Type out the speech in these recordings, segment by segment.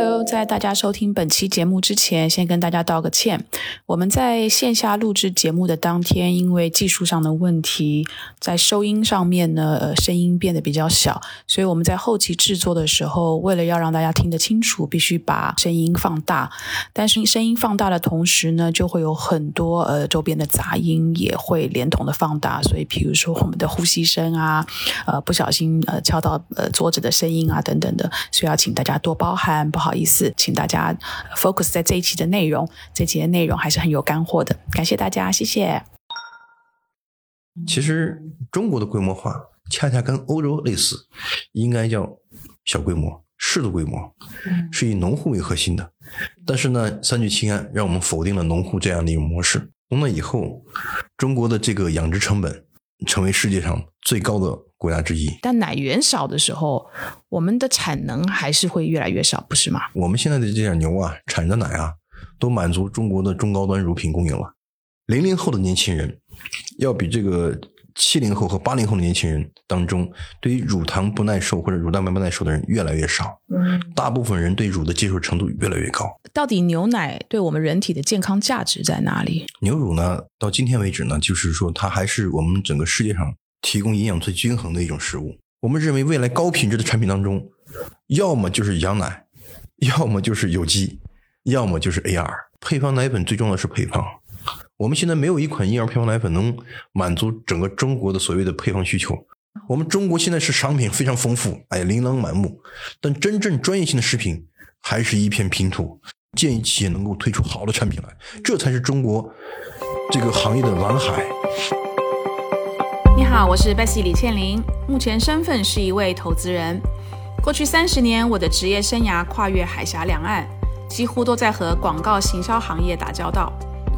Hello，在大家收听本期节目之前，先跟大家道个歉。我们在线下录制节目的当天，因为技术上的问题，在收音上面呢，呃，声音变得比较小，所以我们在后期制作的时候，为了要让大家听得清楚，必须把声音放大。但是声音放大的同时呢，就会有很多呃周边的杂音也会连同的放大。所以，比如说我们的呼吸声啊，呃，不小心呃敲到呃桌子的声音啊等等的，所以要请大家多包涵。不好意思，请大家 focus 在这一期的内容，这期的内容还是很有干货的，感谢大家，谢谢。其实中国的规模化恰恰跟欧洲类似，应该叫小规模、适度规模，是以农户为核心的。但是呢，三聚氰胺让我们否定了农户这样的一种模式。从那以后，中国的这个养殖成本成为世界上最高的。国家之一，但奶源少的时候，我们的产能还是会越来越少，不是吗？我们现在的这点牛啊，产的奶啊，都满足中国的中高端乳品供应了。零零后的年轻人，要比这个七零后和八零后的年轻人当中，对于乳糖不耐受或者乳蛋白不耐受的人越来越少。嗯，大部分人对乳的接受程度越来越高。到底牛奶对我们人体的健康价值在哪里？牛乳呢，到今天为止呢，就是说它还是我们整个世界上。提供营养最均衡的一种食物。我们认为未来高品质的产品当中，要么就是羊奶，要么就是有机，要么就是 AR 配方奶粉。最重要的是配方。我们现在没有一款婴儿配方奶粉能满足整个中国的所谓的配方需求。我们中国现在是商品非常丰富，哎，琳琅满目，但真正专业性的食品还是一片拼图。建议企业能够推出好的产品来，这才是中国这个行业的蓝海。你好，我是 Bessy 李倩玲，目前身份是一位投资人。过去三十年，我的职业生涯跨越海峡两岸，几乎都在和广告行销行业打交道。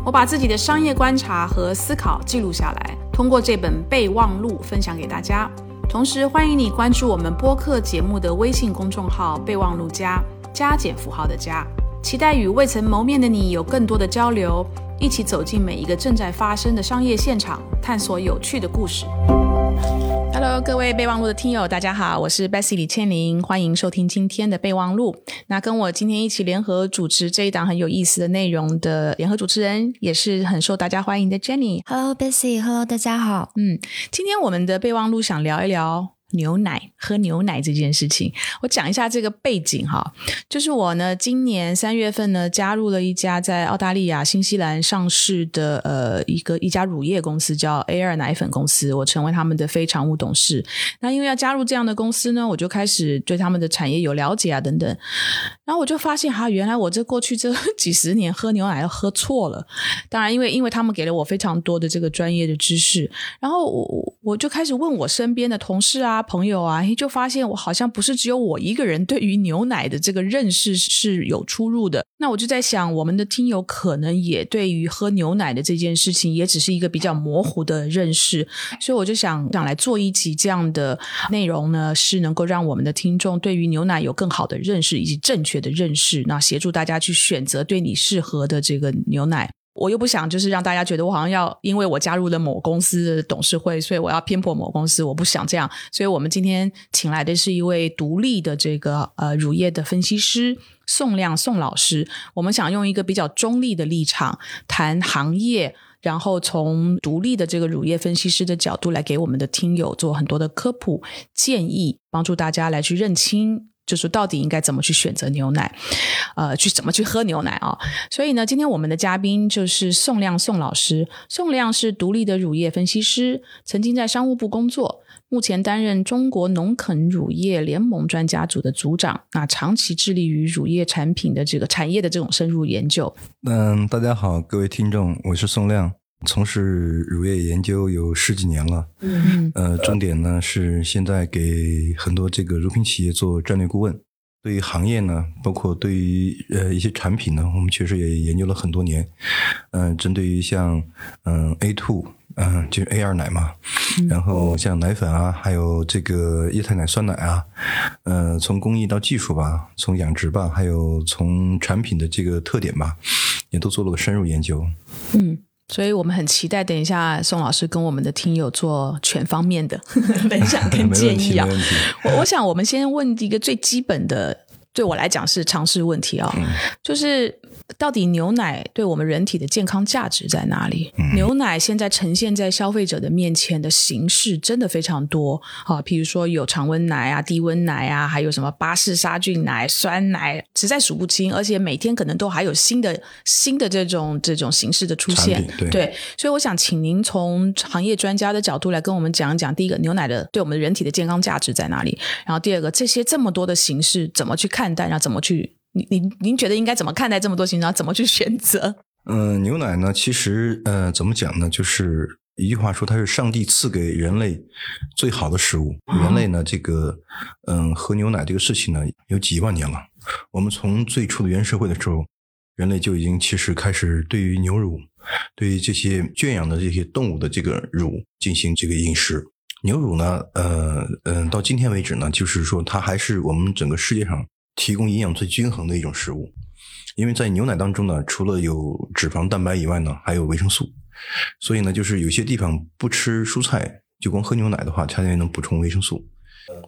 我把自己的商业观察和思考记录下来，通过这本备忘录分享给大家。同时，欢迎你关注我们播客节目的微信公众号“备忘录加加减符号的加”，期待与未曾谋面的你有更多的交流。一起走进每一个正在发生的商业现场，探索有趣的故事。Hello，各位备忘录的听友，大家好，我是 Bessy 李倩玲，欢迎收听今天的备忘录。那跟我今天一起联合主持这一档很有意思的内容的联合主持人，也是很受大家欢迎的 Jenny。Hello，Bessy，Hello，大家好。嗯，今天我们的备忘录想聊一聊。牛奶喝牛奶这件事情，我讲一下这个背景哈。就是我呢，今年三月份呢，加入了一家在澳大利亚、新西兰上市的呃一个一家乳业公司，叫 A 二奶粉公司。我成为他们的非常务董事。那因为要加入这样的公司呢，我就开始对他们的产业有了解啊等等。然后我就发现哈，原来我这过去这 几十年喝牛奶喝错了。当然，因为因为他们给了我非常多的这个专业的知识，然后我我就开始问我身边的同事啊。朋友啊，就发现我好像不是只有我一个人对于牛奶的这个认识是有出入的。那我就在想，我们的听友可能也对于喝牛奶的这件事情也只是一个比较模糊的认识，所以我就想想来做一集这样的内容呢，是能够让我们的听众对于牛奶有更好的认识以及正确的认识，那协助大家去选择对你适合的这个牛奶。我又不想，就是让大家觉得我好像要因为我加入了某公司的董事会，所以我要偏颇某公司。我不想这样，所以我们今天请来的是一位独立的这个呃乳业的分析师宋亮宋老师。我们想用一个比较中立的立场谈行业，然后从独立的这个乳业分析师的角度来给我们的听友做很多的科普建议，帮助大家来去认清。就是到底应该怎么去选择牛奶，呃，去怎么去喝牛奶啊？所以呢，今天我们的嘉宾就是宋亮宋老师。宋亮是独立的乳业分析师，曾经在商务部工作，目前担任中国农垦乳业联盟专家组的组长。那长期致力于乳业产品的这个产业的这种深入研究。嗯，大家好，各位听众，我是宋亮。从事乳业研究有十几年了，嗯，呃，重点呢是现在给很多这个乳品企业做战略顾问。对于行业呢，包括对于呃一些产品呢，我们确实也研究了很多年。嗯，针对于像嗯 A two，嗯就是 A 二奶嘛，然后像奶粉啊，还有这个液态奶酸奶啊，嗯，从工艺到技术吧，从养殖吧，还有从产品的这个特点吧，也都做了个深入研究。嗯。所以我们很期待，等一下宋老师跟我们的听友做全方面的分享跟 建议啊。我我想我们先问一个最基本的对我来讲是常识问题啊，就是到底牛奶对我们人体的健康价值在哪里？牛奶现在呈现在消费者的面前的形式真的非常多啊，譬如说有常温奶啊、低温奶啊，还有什么巴氏杀菌奶、酸奶，实在数不清，而且每天可能都还有新的新的这种这种形式的出现。对，所以我想请您从行业专家的角度来跟我们讲一讲，第一个牛奶的对我们人体的健康价值在哪里？然后第二个，这些这么多的形式怎么去看待？然后怎么去？您您您觉得应该怎么看待这么多形式？然后怎么去选择？嗯，牛奶呢，其实呃，怎么讲呢？就是一句话说，它是上帝赐给人类最好的食物。人类呢，这个嗯，喝牛奶这个事情呢，有几万年了。我们从最初的原社会的时候，人类就已经其实开始对于牛乳。对于这些圈养的这些动物的这个乳进行这个饮食，牛乳呢，呃，嗯，到今天为止呢，就是说它还是我们整个世界上提供营养最均衡的一种食物，因为在牛奶当中呢，除了有脂肪、蛋白以外呢，还有维生素，所以呢，就是有些地方不吃蔬菜，就光喝牛奶的话，它也能补充维生素。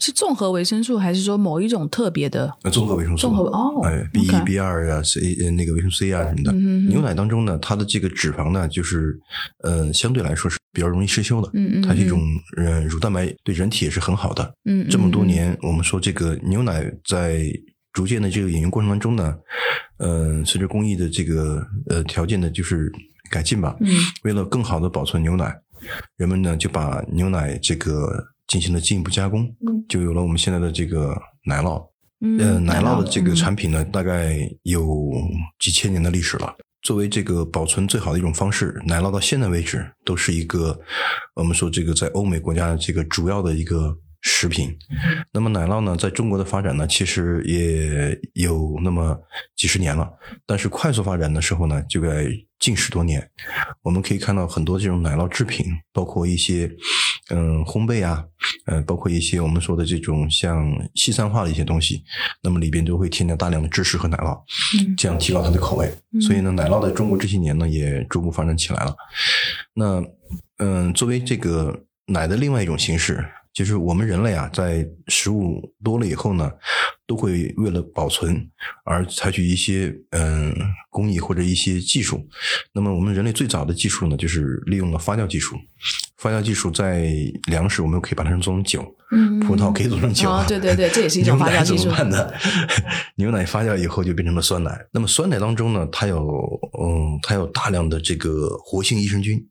是综合维生素，还是说某一种特别的？呃，综合维生素。综合哦，哎，B 一、B 二啊，C 那个维生素 C 啊什么的。牛奶当中呢，它的这个脂肪呢，就是呃，相对来说是比较容易失修的。嗯嗯。它是一种呃乳蛋白，对人体也是很好的。嗯。这么多年，我们说这个牛奶在逐渐的这个饮用过程当中呢，呃，随着工艺的这个呃条件的就是改进吧。嗯。为了更好的保存牛奶，人们呢就把牛奶这个。进行了进一步加工，就有了我们现在的这个奶酪。嗯，奶酪的这个产品呢，大概有几千年的历史了。作为这个保存最好的一种方式，奶酪到现在为止都是一个我们说这个在欧美国家这个主要的一个食品。那么奶酪呢，在中国的发展呢，其实也有那么几十年了。但是快速发展的时候呢，就在近十多年，我们可以看到很多这种奶酪制品，包括一些。嗯，烘焙啊，呃，包括一些我们说的这种像西餐化的一些东西，那么里边都会添加大量的芝士和奶酪，这样提高它的口味。所以呢，奶酪在中国这些年呢也逐步发展起来了。那嗯，作为这个奶的另外一种形式。就是我们人类啊，在食物多了以后呢，都会为了保存而采取一些嗯工艺或者一些技术。那么我们人类最早的技术呢，就是利用了发酵技术。发酵技术在粮食，我们可以把它做成酒。嗯，葡萄可以做成酒。对对对，这也是一种 发酵技术。牛奶怎么办呢？牛奶发酵以后就变成了酸奶。那么酸奶当中呢，它有嗯，它有大量的这个活性益生菌。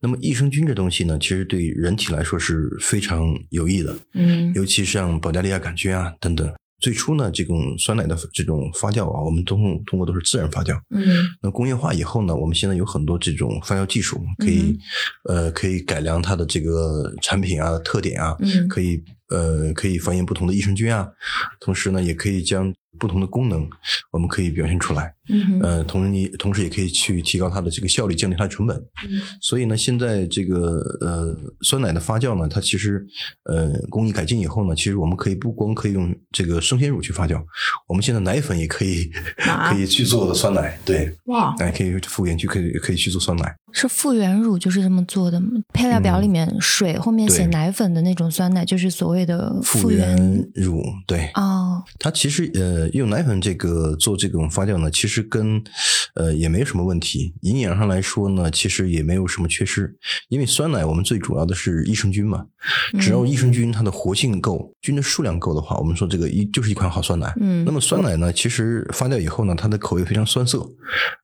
那么益生菌这东西呢，其实对人体来说是非常有益的。嗯，尤其像保加利亚杆菌啊等等。最初呢，这种酸奶的这种发酵啊，我们通通过都是自然发酵。嗯，那工业化以后呢，我们现在有很多这种发酵技术，可以呃可以改良它的这个产品啊特点啊，可以呃可以繁衍不同的益生菌啊，同时呢也可以将。不同的功能，我们可以表现出来。嗯，呃，同时你同时也可以去提高它的这个效率，降低它的成本。嗯，所以呢，现在这个呃酸奶的发酵呢，它其实呃工艺改进以后呢，其实我们可以不光可以用这个生鲜乳去发酵，我们现在奶粉也可以可以去做酸奶。对，哇，哎，可以复原去可以可以去做酸奶。是复原乳就是这么做的吗？配料表里面水后面写奶粉的那种酸奶，就是所谓的复原乳。对，哦，它其实呃。用奶粉这个做这种发酵呢，其实跟呃也没什么问题。营养上来说呢，其实也没有什么缺失。因为酸奶我们最主要的是益生菌嘛，只要益生菌它的活性够，菌的数量够的话，我们说这个一就是一款好酸奶。嗯，那么酸奶呢，其实发酵以后呢，它的口味非常酸涩，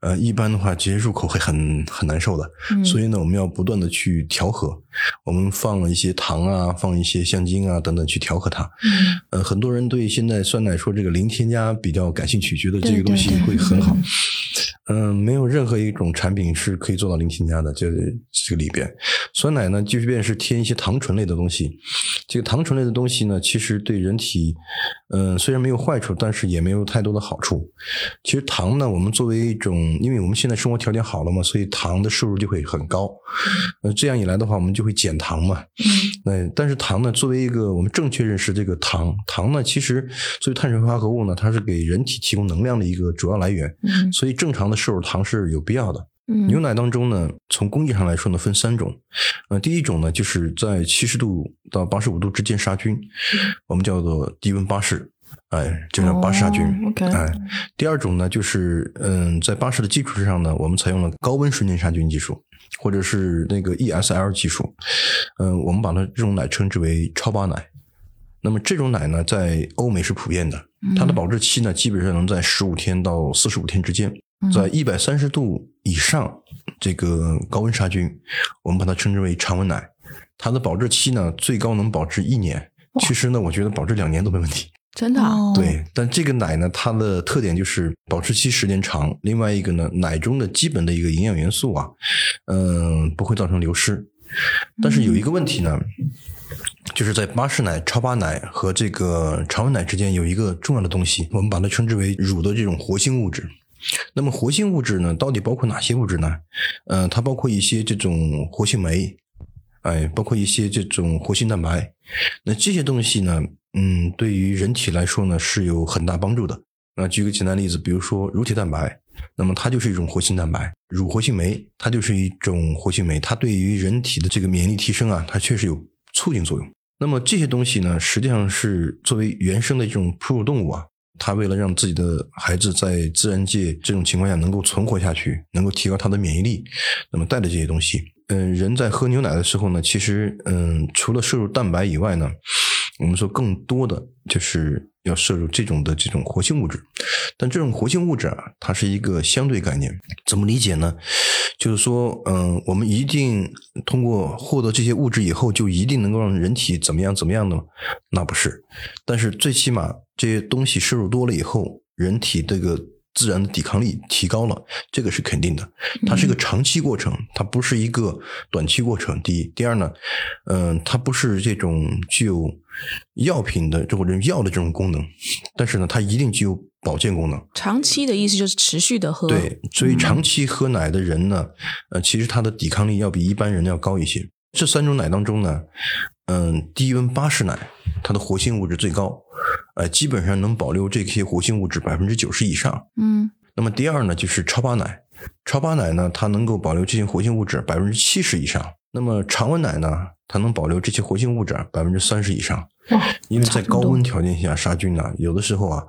呃，一般的话直接入口会很很难受的。所以呢，我们要不断的去调和。我们放了一些糖啊，放一些香精啊等等去调和它。嗯，呃，很多人对现在酸奶说这个零添加比较感兴趣，觉得这个东西会很好。嗯，没有任何一种产品是可以做到零添加的。这这个里边，酸奶呢，即便是添一些糖醇类的东西，这个糖醇类的东西呢，其实对人体，嗯，虽然没有坏处，但是也没有太多的好处。其实糖呢，我们作为一种，因为我们现在生活条件好了嘛，所以糖的摄入就会很高。呃，这样一来的话，我们就会减糖嘛。嗯。那但是糖呢，作为一个我们正确认识这个糖，糖呢，其实作为碳水化合物呢，它是给人体提供能量的一个主要来源。嗯。所以正常的摄入糖是有必要的。嗯牛奶当中呢，从工艺上来说呢，分三种。呃，第一种呢，就是在七十度到八十五度之间杀菌，我们叫做低温巴氏。哎，就叫巴氏杀菌。哎，第二种呢，就是嗯，在巴氏的基础之上呢，我们采用了高温瞬间杀菌技术，或者是那个 ESL 技术。嗯，我们把它这种奶称之为超巴奶。那么这种奶呢，在欧美是普遍的，它的保质期呢，基本上能在十五天到四十五天之间，在一百三十度以上这个高温杀菌，我们把它称之为常温奶。它的保质期呢，最高能保质一年。其实呢，我觉得保质两年都没问题。真的对，但这个奶呢，它的特点就是保质期时间长，另外一个呢，奶中的基本的一个营养元素啊，嗯、不会造成流失。但是有一个问题呢，就是在巴氏奶、超巴奶和这个常温奶之间有一个重要的东西，我们把它称之为乳的这种活性物质。那么活性物质呢，到底包括哪些物质呢？呃，它包括一些这种活性酶，哎，包括一些这种活性蛋白。那这些东西呢，嗯，对于人体来说呢是有很大帮助的。那举个简单例子，比如说乳铁蛋白，那么它就是一种活性蛋白；乳活性酶，它就是一种活性酶，它对于人体的这个免疫力提升啊，它确实有促进作用。那么这些东西呢，实际上是作为原生的这种哺乳动物啊，他为了让自己的孩子在自然界这种情况下能够存活下去，能够提高他的免疫力，那么带的这些东西，嗯，人在喝牛奶的时候呢，其实嗯，除了摄入蛋白以外呢，我们说更多的就是要摄入这种的这种活性物质，但这种活性物质啊，它是一个相对概念，怎么理解呢？就是说，嗯，我们一定通过获得这些物质以后，就一定能够让人体怎么样怎么样的吗？那不是，但是最起码这些东西摄入多了以后，人体这个自然的抵抗力提高了，这个是肯定的。它是一个长期过程，它不是一个短期过程。第一，第二呢，嗯、它不是这种具有药品的或者药的这种功能，但是呢，它一定具有保健功能。长期的意思就是持续的喝。对，所以长期喝奶的人呢，呃，其实他的抵抗力要比一般人要高一些。这三种奶当中呢，嗯，低温巴氏奶它的活性物质最高，呃，基本上能保留这些活性物质百分之九十以上。嗯那么第二呢，就是超巴奶，超巴奶呢，它能够保留这些活性物质百分之七十以上。那么常温奶呢，它能保留这些活性物质百分之三十以上。因为在高温条件下杀菌呢，有的时候啊，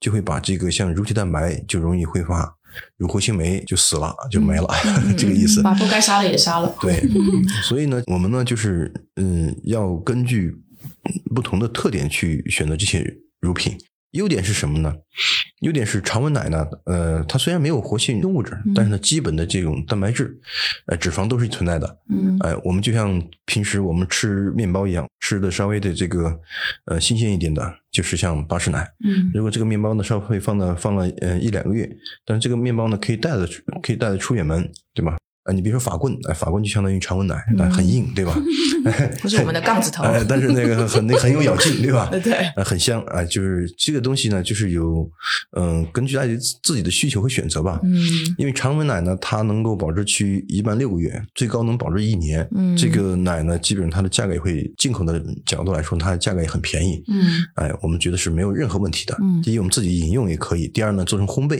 就会把这个像乳铁蛋白就容易挥发，乳活性酶就死了，就没了，这个意思。把不该杀的也杀了。对，所以呢，我们呢就是嗯，要根据不同的特点去选择这些乳品。优点是什么呢？优点是常温奶呢，呃，它虽然没有活性物质，但是呢，基本的这种蛋白质、呃，脂肪都是存在的。嗯哎、我们就像平时我们吃面包一样，吃的稍微的这个呃新鲜一点的，就是像巴氏奶。嗯如果这个面包呢稍微放了放了呃一两个月，但是这个面包呢可以带的可以带着出远门，对吧？啊，你比如说法棍，哎，法棍就相当于常温奶，但很硬，对吧？不是我们的杠子头。哎，但是那个很那很有咬劲，对吧？对很香啊、就是这个东西呢，就是有嗯、根据大家自己的需求和选择吧。嗯因为常温奶呢，它能够保质期一般六个月，最高能保质一年。嗯这个奶呢，基本上它的价格也会进口的角度来说，它的价格也很便宜。嗯哎，我们觉得是没有任何问题的。嗯第一，我们自己饮用也可以；第二呢，做成烘焙，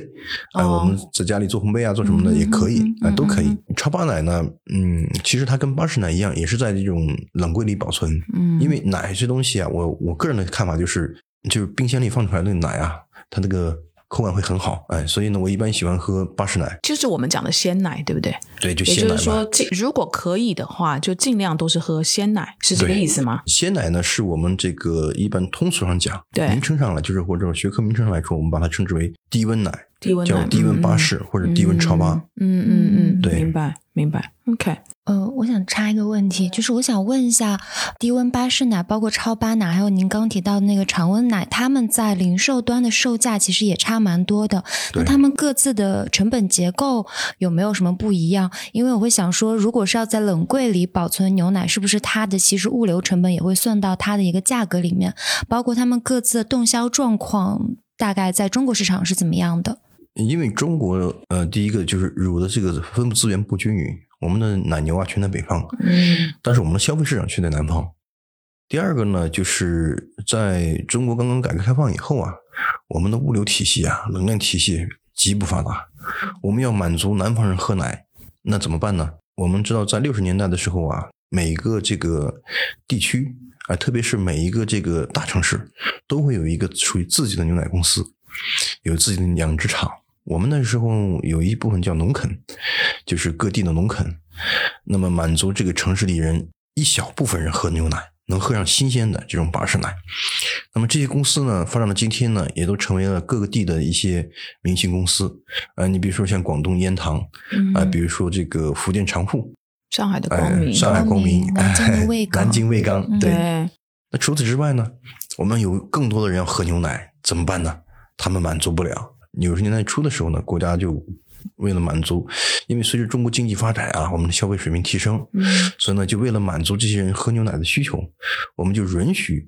哎，哦我们在家里做烘焙啊，做什么的也可以嗯，哎，都可以嗯。超巴奶呢，嗯，其实它跟巴氏奶一样，也是在这种冷柜里保存。嗯，因为奶这东西啊，我我个人的看法就是，就是冰箱里放出来的奶啊，它那个口感会很好，哎，所以呢，我一般喜欢喝巴氏奶，就是我们讲的鲜奶，对不对？对，就也鲜奶嘛。就是说，尽如果可以的话，就尽量都是喝鲜奶，是这个意思吗？鲜奶呢，是我们这个一般通俗上讲，对名称上来就是或者学科名称上来说，我们把它称之为低温奶，低温，叫低温巴氏或者低温超巴。嗯嗯嗯，对明白明白。OK，呃，我想插一个问题，就是我想问一下，低温巴氏奶，包括超巴奶，还有您刚提到的那个常温奶，他们在零售端的售价其实也差蛮多的。那对它们各自的成本结构有没有什么不一样？因为我会想说，如果是要在冷柜里保存牛奶，是不是它的其实物流成本也会算到它的一个价格里面？包括他们各自的动销状况，大概在中国市场是怎么样的？因为中国呃，第一个就是乳的这个分布资源不均匀，我们的奶牛啊全在北方，嗯但是我们的消费市场却在南方。第二个呢，就是在中国刚刚改革开放以后啊，我们的物流体系啊、冷链体系极不发达，我们要满足南方人喝奶，那怎么办呢？我们知道，在六十年代的时候啊，每个这个地区啊，特别是每一个这个大城市都会有一个属于自己的牛奶公司，有自己的养殖场。我们那时候有一部分叫农垦，就是各地的农垦，那么满足这个城市里人一小部分人喝牛奶，能喝上新鲜的这种巴氏奶。那么这些公司呢，发展到今天呢，也都成为了各个地的一些明星公司。啊，你比如说像广东烟塘，啊，比如说这个福建长富，上海的光明，上海光明，南京的卫刚，南京卫刚，对。那除此之外呢，我们有更多的人要喝牛奶，怎么办呢？他们满足不了。九十年代初的时候呢，国家就为了满足，因为随着中国经济发展啊，我们的消费水平提升，所以呢，就为了满足这些人喝牛奶的需求，我们就允许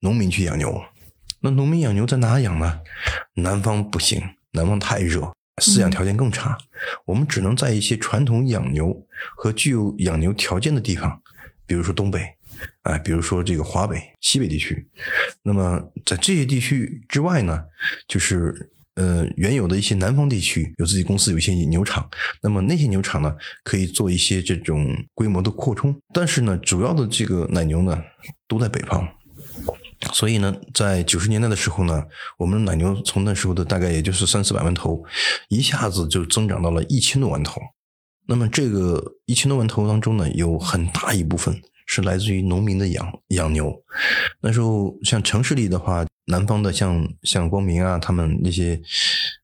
农民去养牛。那农民养牛在哪养呢？南方不行，南方太热，饲养条件更差，我们只能在一些传统养牛和具有养牛条件的地方，比如说东北，哎，比如说这个华北、西北地区。那么在这些地区之外呢，就是。呃，原有的一些南方地区有自己公司，有一些牛场，那么那些牛场呢，可以做一些这种规模的扩充。但是呢，主要的这个奶牛呢，都在北方，所以呢，在九十年代的时候呢，我们的奶牛从那时候的大概也就是三四百万头，一下子就增长到了一千多万头。那么这个一千多万头当中呢，有很大一部分是来自于农民的养养牛。那时候像城市里的话。南方的像像光明啊，他们那些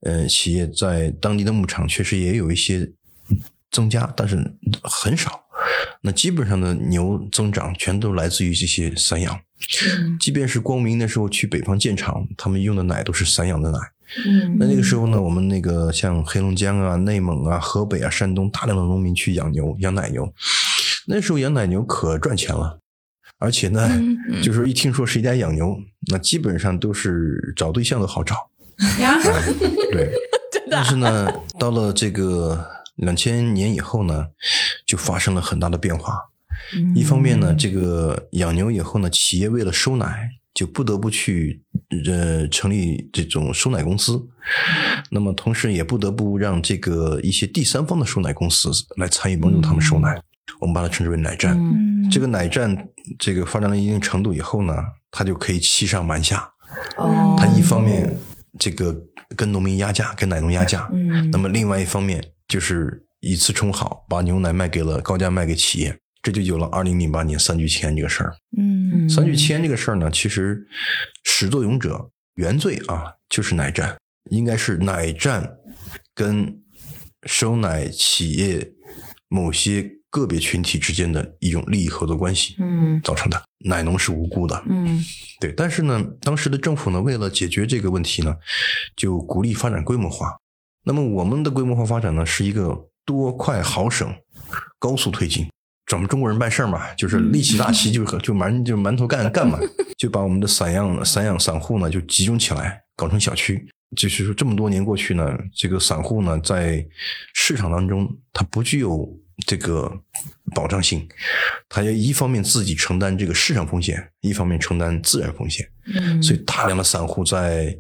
呃企业在当地的牧场确实也有一些增加，但是很少。那基本上的牛增长全都来自于这些散养。即便是光明那时候去北方建厂，他们用的奶都是散养的奶。嗯，那那个时候呢，我们那个像黑龙江啊、内蒙啊、河北啊、山东大量的农民去养牛、养奶牛，那时候养奶牛可赚钱了。而且呢，就是一听说谁家养牛，那基本上都是找对象都好找。对，但是呢，到了这个两千年以后呢，就发生了很大的变化。一方面呢，这个养牛以后呢，企业为了收奶，就不得不去呃成立这种收奶公司。那么同时也不得不让这个一些第三方的收奶公司来参与帮助他们收奶。我们把它称之为奶站。这个奶站，这个发展到一定程度以后呢，它就可以欺上瞒下。哦，它一方面这个跟农民压价，跟奶农压价。嗯，那么另外一方面就是以次充好，把牛奶卖给了高价卖给企业，这就有了二零零八年三聚氰胺这个事儿。嗯，三聚氰胺这个事儿呢，其实始作俑者原罪啊，就是奶站，应该是奶站跟收奶企业某些。个别群体之间的一种利益合作关系，嗯，造成的奶农是无辜的，嗯，对。但是呢，当时的政府呢，为了解决这个问题呢，就鼓励发展规模化。那么我们的规模化发展呢，是一个多快好省、高速推进。咱们中国人办事儿嘛，就是力气大旗就就馒就馒头干干嘛，就把我们的散养散养散户呢就集中起来，搞成小区。就是说，这么多年过去呢，这个散户呢在市场当中，它不具有。这个保障性，他要一方面自己承担这个市场风险，一方面承担自然风险。嗯，所以大量的散户在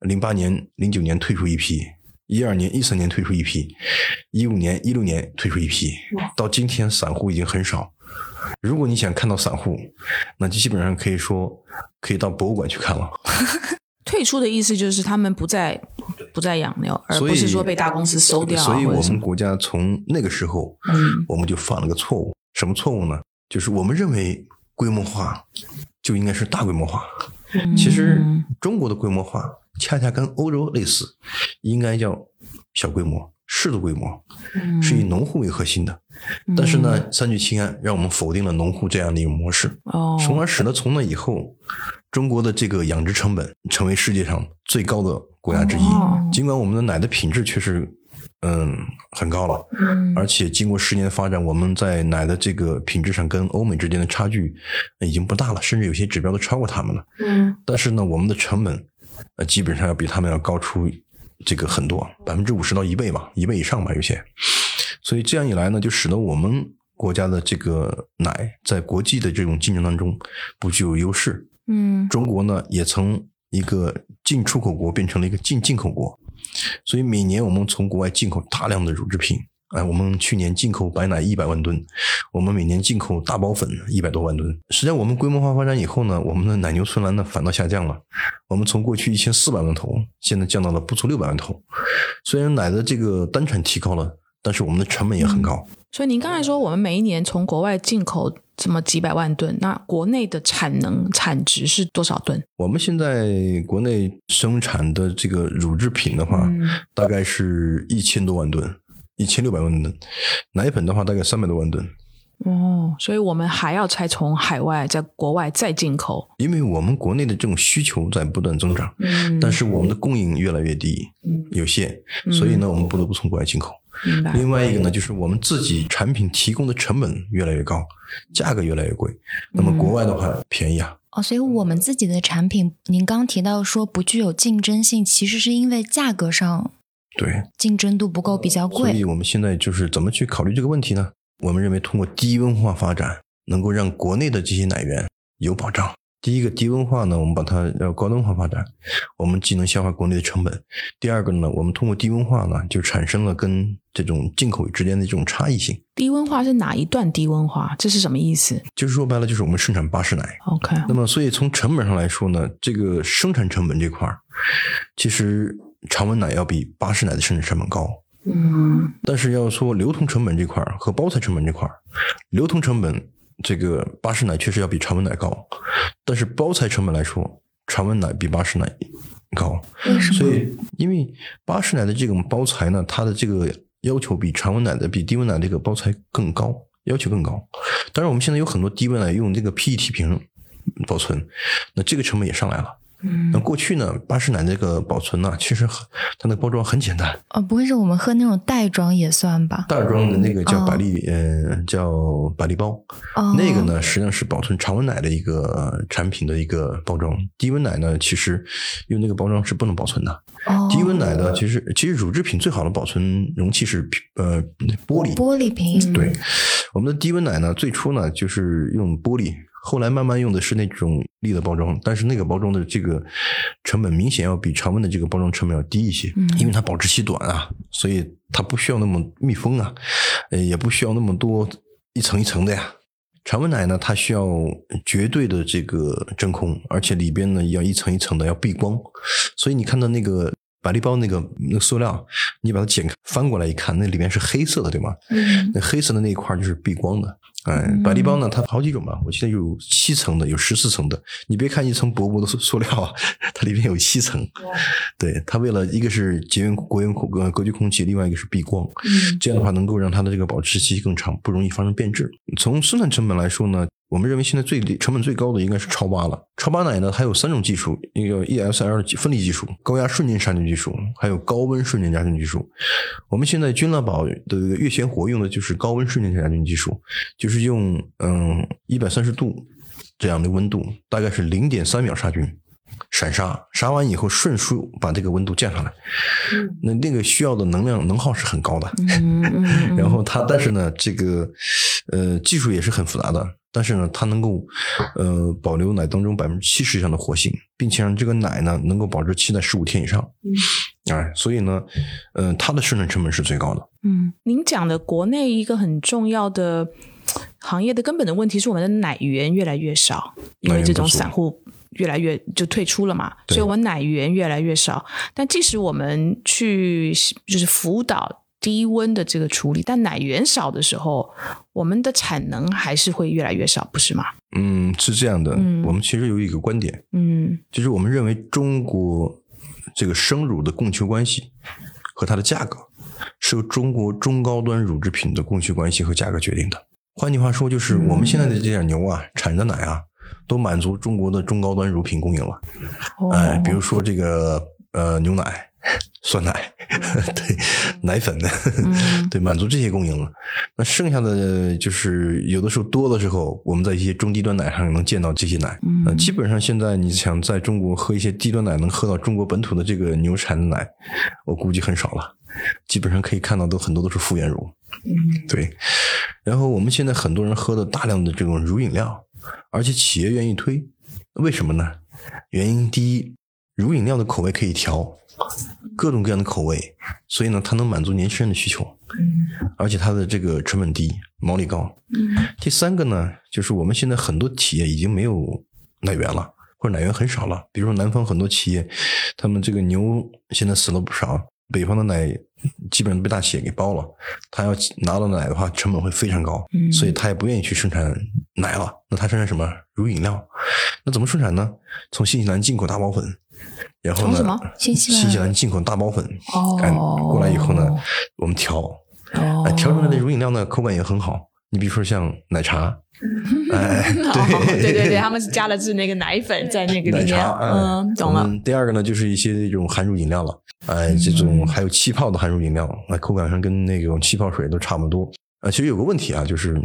零八年、零九年退出一批，一二年、一三年退出一批，一五年、一六年退出一批，到今天散户已经很少。如果你想看到散户，那就基本上可以说可以到博物馆去看了。退出的意思就是他们不再不再养牛，而不是说被大公司收掉。所以我们国家从那个时候，嗯，我们就犯了个错误。什么错误呢？就是我们认为规模化就应该是大规模化。其实中国的规模化恰恰跟欧洲类似，应该叫小规模、适度规模，是以农户为核心的。但是呢，三聚氰胺让我们否定了农户这样的一种模式，从而使得从那以后。中国的这个养殖成本成为世界上最高的国家之一。尽管我们的奶的品质确实，嗯，很高了，嗯，而且经过十年的发展，我们在奶的这个品质上跟欧美之间的差距已经不大了，甚至有些指标都超过他们了。嗯，但是呢，我们的成本呃基本上要比他们要高出这个很多，百分之五十到一倍吧，一倍以上吧，有些。所以这样一来呢，就使得我们国家的这个奶在国际的这种竞争当中不具有优势。嗯，中国呢也从一个进出口国变成了一个进进口国，所以每年我们从国外进口大量的乳制品哎，我们去年进口白奶一百万吨，我们每年进口大包粉一百多万吨。实际上，我们规模化发展以后呢，我们的奶牛存栏呢反倒下降了。我们从过去一千四百万头，现在降到了不足六百万头。虽然奶的这个单产提高了，但是我们的成本也很高。所以您刚才说，我们每一年从国外进口这么几百万吨，那国内的产能产值是多少吨？我们现在国内生产的这个乳制品的话，大概是一千多万吨。一千六百万吨，奶粉的话大概三百多万吨。哦，所以我们还要再从海外在国外再进口，因为我们国内的这种需求在不断增长，嗯，但是我们的供应越来越低，嗯，有限，所以呢，我们不得不从国外进口。另外一个呢，就是我们自己产品提供的成本越来越高，价格越来越贵。那么国外的话便宜啊。哦，所以我们自己的产品，您刚提到说不具有竞争性，其实是因为价格上。对，竞争度不够，比较贵。所以我们现在就是怎么去考虑这个问题呢？我们认为通过低温化发展，能够让国内的这些奶源有保障。第一个低温化呢，我们把它要高端化发展，我们既能消化国内的成本。第二个呢，我们通过低温化呢，就产生了跟这种进口之间的这种差异性。低温化是哪一段低温化？这是什么意思？就是说白了，就是我们生产巴氏奶。OK。那么，所以从成本上来说呢，这个生产成本这块儿，其实。常温奶要比巴氏奶的生产成本高，嗯，但是要说流通成本这块儿和包材成本这块儿，流通成本这个巴氏奶确实要比常温奶高，但是包材成本来说，常温奶比巴氏奶高，为什么？所以因为巴氏奶的这种包材呢，它的这个要求比常温奶的比低温奶这个包材更高，要求更高。当然，我们现在有很多低温奶用这个 PET 瓶保存，那这个成本也上来了。嗯，那过去呢，巴氏奶那个保存呢，其实很，它那包装很简单。哦，不会是我们喝那种袋装也算吧？袋装的那个叫百利，嗯，叫百利包。哦。那个呢，实际上是保存常温奶的一个产品的一个包装。低温奶呢，其实用那个包装是不能保存的。哦。低温奶呢，其实其实乳制品最好的保存容器是呃玻璃玻璃瓶。对，我们的低温奶呢，最初呢就是用玻璃。后来慢慢用的是那种立的包装，但是那个包装的这个成本明显要比常温的这个包装成本要低一些，因为它保质期短啊，所以它不需要那么密封啊，呃，也不需要那么多一层一层的呀。常温奶呢，它需要绝对的这个真空，而且里边呢要一层一层的要避光，所以你看到那个百利包那个那个塑料，你把它剪开翻过来一看，那里面是黑色的，对吗？嗯，那黑色的那一块就是避光的。哎，百利包呢，它好几种吧，我记得有七层的，有十四层的。你别看一层薄薄的塑塑料啊，它里面有七层。对，它为了一个是节约国用空呃格局空气，另外一个是避光。嗯，这样的话能够让它的这个保质期更长，不容易发生变质。从生产成本来说呢。我们认为现在最成本最高的应该是超八了。超八奶呢，它有三种技术，一个 ESL 分离技术、高压瞬间杀菌技术，还有高温瞬间杀菌技术。我们现在君乐宝的月鲜活用的就是高温瞬间杀菌技术，就是用嗯一百三十度这样的温度，大概是零点三秒杀菌，闪杀，杀完以后迅速把这个温度降下来。那那个需要的能量能耗是很高的。然后它，但是呢，这个呃技术也是很复杂的。但是呢，它能够，呃，保留奶当中百分之七十以上的活性，并且让这个奶呢能够保质期在十五天以上。嗯，哎，所以呢，呃，它的生产成本是最高的。嗯，您讲的国内一个很重要的行业的根本的问题是我们的奶源越来越少，因为这种散户越来越就退出了嘛，所以我们奶源越来越少。但即使我们去就是辅导。低温的这个处理，但奶源少的时候，我们的产能还是会越来越少，不是吗？嗯，是这样的。嗯，我们其实有一个观点，嗯，就是我们认为中国这个生乳的供求关系和它的价格是由中国中高端乳制品的供求关系和价格决定的。换句话说，就是我们现在的这点牛啊，产的奶啊，都满足中国的中高端乳品供应了。哎，比如说这个呃牛奶。酸奶，对奶粉的，对满足这些供应了。那剩下的就是有的时候多的时候，我们在一些中低端奶上能见到这些奶。嗯，基本上现在你想在中国喝一些低端奶，能喝到中国本土的这个牛产的奶，我估计很少了。基本上可以看到都很多都是复原乳。嗯，对。然后我们现在很多人喝的大量的这种乳饮料，而且企业愿意推，为什么呢？原因第一。乳饮料的口味可以调，各种各样的口味，所以呢，它能满足年轻人的需求。嗯，而且它的这个成本低，毛利高。嗯，第三个呢，就是我们现在很多企业已经没有奶源了，或者奶源很少了。比如说南方很多企业，他们这个牛现在死了不少，北方的奶基本上被大企业给包了，他要拿到奶的话，成本会非常高，所以他也不愿意去生产奶了。那他生产什么？乳饮料。那怎么生产呢？从新西兰进口大包粉。然后呢？新西兰进口大包粉，哦，过来以后呢，我们调，哦，调出来的乳饮料呢，口感也很好。你比如说像奶茶，哎，对对对对，他们是 加了是那个奶粉在那个里面，嗯，懂了。第二个呢，就是一些这种含乳饮料了，哎，这种还有气泡的含乳饮料，那口感上跟那种气泡水都差不多。啊，其实有个问题啊，就是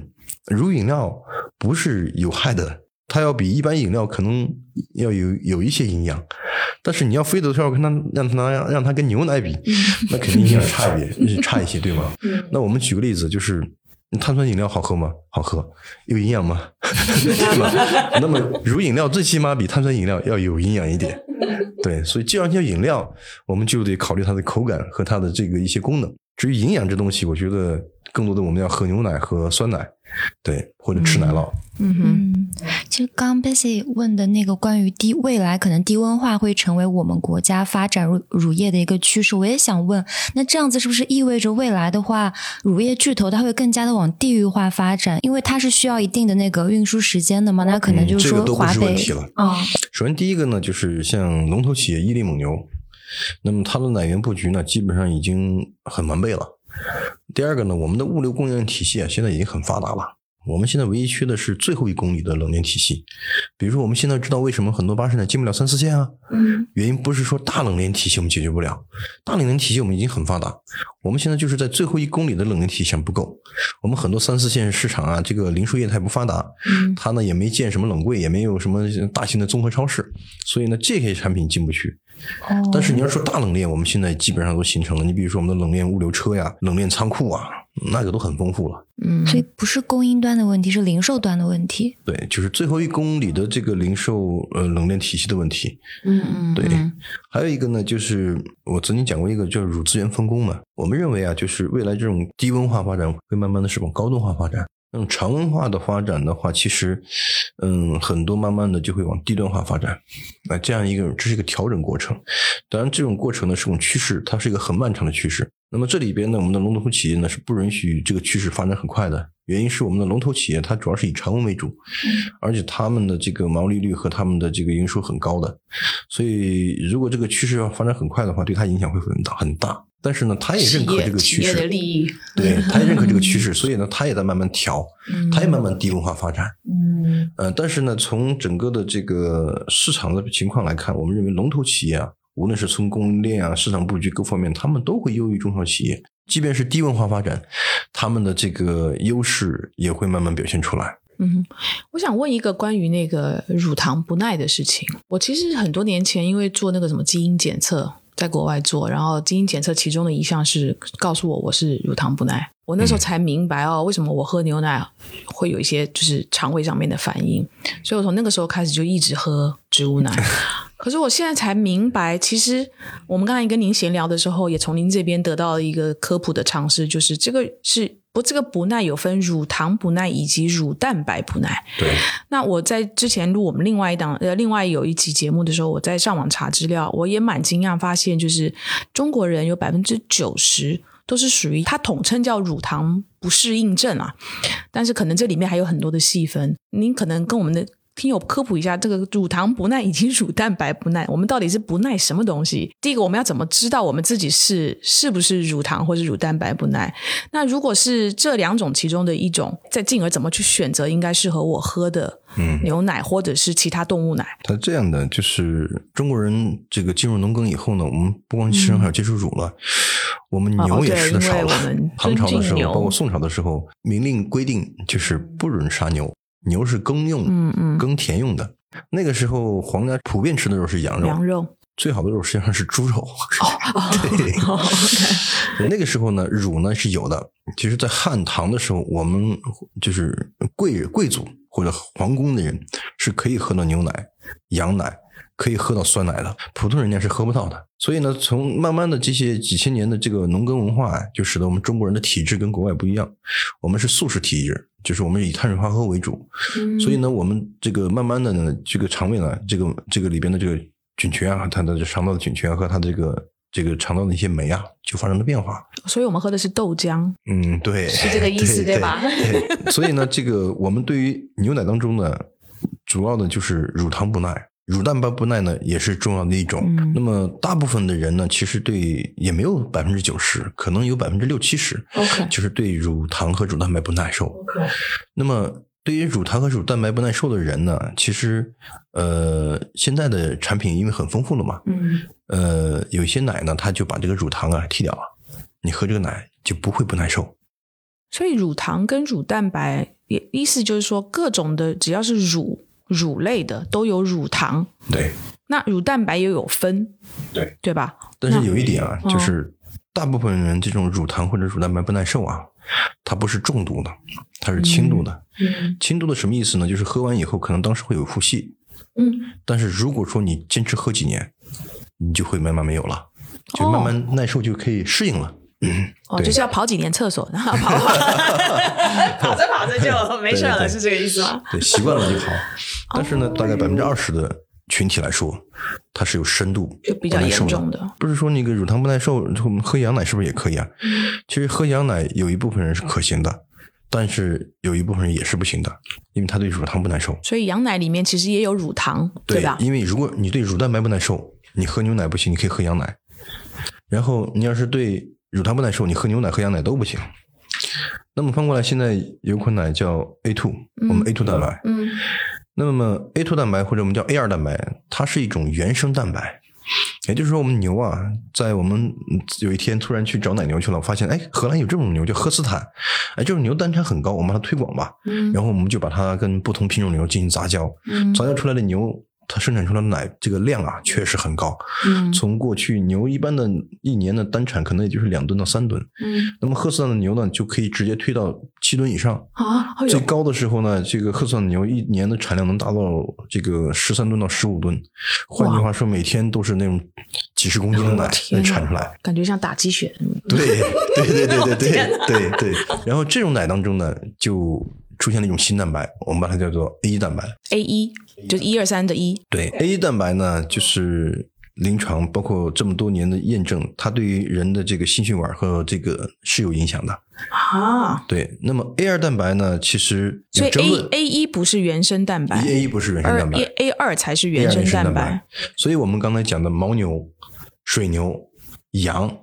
乳饮料不是有害的。它要比一般饮料可能要有有一些营养，但是你要非得说要跟它让它让让它跟牛奶比，那肯定营养差一点，差一些，对吗？那我们举个例子，就是碳酸饮料好喝吗？好喝，有营养吗？对吧？那么乳饮料最起码比碳酸饮料要有营养一点，对。所以既然叫饮料，我们就得考虑它的口感和它的这个一些功能。至于营养这东西，我觉得更多的我们要喝牛奶和酸奶。对，或者吃奶酪。嗯哼，其实刚 Bessy 问的那个关于低未来可能低温化会成为我们国家发展乳乳业的一个趋势，我也想问，那这样子是不是意味着未来的话，乳业巨头它会更加的往地域化发展？因为它是需要一定的那个运输时间的嘛？那可能就是说华北啊。首先第一个呢，就是像龙头企业伊利蒙牛，那么它的奶源布局呢，基本上已经很完备了。第二个呢，我们的物流供应链体系啊，现在已经很发达了。我们现在唯一缺的是最后一公里的冷链体系。比如说，我们现在知道为什么很多巴士呢进不了三四线啊？嗯，原因不是说大冷链体系我们解决不了，大冷链体系我们已经很发达。我们现在就是在最后一公里的冷链体系上不够。我们很多三四线市场啊，这个零售业态不发达，嗯，它呢也没建什么冷柜，也没有什么大型的综合超市，所以呢这些产品进不去。但是你要说大冷链，我们现在基本上都形成了。你比如说我们的冷链物流车呀、冷链仓库啊，那个都很丰富了。嗯，所以不是供应端的问题，是零售端的问题。对，就是最后一公里的这个零售呃冷链体系的问题。嗯嗯。对，还有一个呢，就是我曾经讲过一个叫乳资源分工嘛。我们认为啊，就是未来这种低温化发展会慢慢的是往高端化发展。那种常温化的发展的话，其实，嗯，很多慢慢的就会往低端化发展。那这样一个，这是一个调整过程。当然，这种过程呢是种趋势，它是一个很漫长的趋势。那么这里边呢，我们的龙头企业呢是不允许这个趋势发展很快的。原因是我们的龙头企业它主要是以常温为主，而且他们的这个毛利率和他们的这个营收很高的。所以，如果这个趋势要发展很快的话，对它影响会很大很大。但是呢，他也认可这个趋势，的利益，对，他也认可这个趋势，所以呢，他也在慢慢调，他也慢慢低文化发展。嗯，呃，但是呢，从整个的这个市场的情况来看，我们认为龙头企业啊，无论是从供应链啊、市场布局各方面，他们都会优于中小企业。即便是低文化发展，他们的这个优势也会慢慢表现出来。嗯，我想问一个关于那个乳糖不耐的事情。我其实很多年前因为做那个什么基因检测。在国外做，然后基因检测其中的一项是告诉我我是乳糖不耐，我那时候才明白哦，为什么我喝牛奶会有一些就是肠胃上面的反应，所以我从那个时候开始就一直喝植物奶。可是我现在才明白，其实我们刚才跟您闲聊的时候，也从您这边得到了一个科普的尝试，就是这个是。不，这个不耐有分乳糖不耐以及乳蛋白不耐。对。那我在之前录我们另外一档呃，另外有一期节目的时候，我在上网查资料，我也蛮惊讶，发现就是中国人有百分之九十都是属于它统称叫乳糖不适应症啊，但是可能这里面还有很多的细分，您可能跟我们的。听友科普一下，这个乳糖不耐以及乳蛋白不耐，我们到底是不耐什么东西？第一个，我们要怎么知道我们自己是是不是乳糖或者乳蛋白不耐？那如果是这两种其中的一种，再进而怎么去选择应该适合我喝的牛奶或者是其他动物奶？它这样的，就是中国人这个进入农耕以后呢，我们不光吃还要接触乳了，我们牛也吃的少了。唐朝的时候，包括宋朝的时候，明令规定就是不准杀牛。牛是耕用，嗯嗯，耕田用的。那个时候，皇家普遍吃的肉是羊肉，羊肉最好的肉实际上是猪肉。对，那个时候呢，乳呢是有的。其实，在汉唐的时候，我们就是贵贵族或者皇宫的人是可以喝到牛奶、羊奶，可以喝到酸奶的，普通人家是喝不到的。所以呢，从慢慢的这些几千年的这个农耕文化，就使得我们中国人的体质跟国外不一样。我们是素食体质，就是我们以碳水化合物为主。所以呢，我们这个慢慢的呢，这个肠胃呢，这个这个里边的这个菌群啊，它的肠道的菌群啊和它这个这个肠道的一些酶啊，就发生了变化。所以我们喝的是豆浆。嗯，对，是这个意思对吧？对，所以呢，这个我们对于牛奶当中呢，主要的就是乳糖不耐。乳蛋白不耐呢，也是重要的一种。那么大部分的人呢，其实对也没有百分之九十，可能有百分之六七十就是对乳糖和乳蛋白不耐受。那么对于乳糖和乳蛋白不耐受的人呢，其实呃，现在的产品因为很丰富了嘛，嗯，呃，有些奶呢，它就把这个乳糖啊剔掉了，你喝这个奶就不会不耐受。所以乳糖跟乳蛋白，也意思就是说，各种的只要是乳乳类的都有乳糖，对那乳蛋白也有分，对。对吧？但是有一点啊，嗯就是大部分人这种乳糖或者乳蛋白不耐受啊，它不是重度的，它是轻度的。嗯轻度的什么意思呢？就是喝完以后可能当时会有腹泻，嗯，但是如果说你坚持喝几年，你就会慢慢没有了，就慢慢耐受就可以适应了。嗯，哦，就是要跑几年厕所，然 后跑跑跑着跑着就没事了，对对对是这个意思吗？对，习惯了就好。但是呢，哦大概百分之二十的群体来说，它是有深度就比较严重的不是说那个乳糖不耐受，我们喝羊奶是不是也可以啊？嗯其实喝羊奶有一部分人是可行的，但是有一部分人也是不行的，因为他对乳糖不耐受。所以羊奶里面其实也有乳糖，吧？因为如果你对乳蛋白不耐受，你喝牛奶不行，你可以喝羊奶。然后你要是对乳糖不耐受，你喝牛奶、喝羊奶都不行。那么翻过来，现在有一款奶叫 A two，、我们 A two 蛋白。嗯那么 A two 蛋白或者我们叫 A 二蛋白，它是一种原生蛋白，也就是说，我们牛啊，在我们有一天突然去找奶牛去了，发现哎，荷兰有这种牛叫赫斯坦，哎，这种牛单产很高，我们把它推广吧。嗯然后我们就把它跟不同品种牛进行杂交，嗯杂交出来的牛，它生产出来的奶这个量啊，确实很高。嗯从过去牛一般的一年的单产可能也就是两吨到三吨，嗯那么赫斯坦的牛呢，就可以直接推到七吨以上。啊，哎，最高的时候呢，这个赫斯坦牛一年的产量能达到这个十三吨到十五吨，换句话说，每天都是那种几十公斤的奶能产出来。感觉像打鸡血。嗯对对对对对对对对。然后这种奶当中呢，就出现了一种新蛋白，我们把它叫做 A 一蛋白。A 一就是一二三的一，对 A 一蛋白呢，就是临床包括这么多年的验证，它对于人的这个心血管和这个是有影响的。啊，对，那么 A 二蛋白呢，其实所以 A。A 一不是原生蛋白 A 一不是原生蛋白 A A 二才是原生蛋白白。，所以我们刚才讲的牦牛、水牛、羊，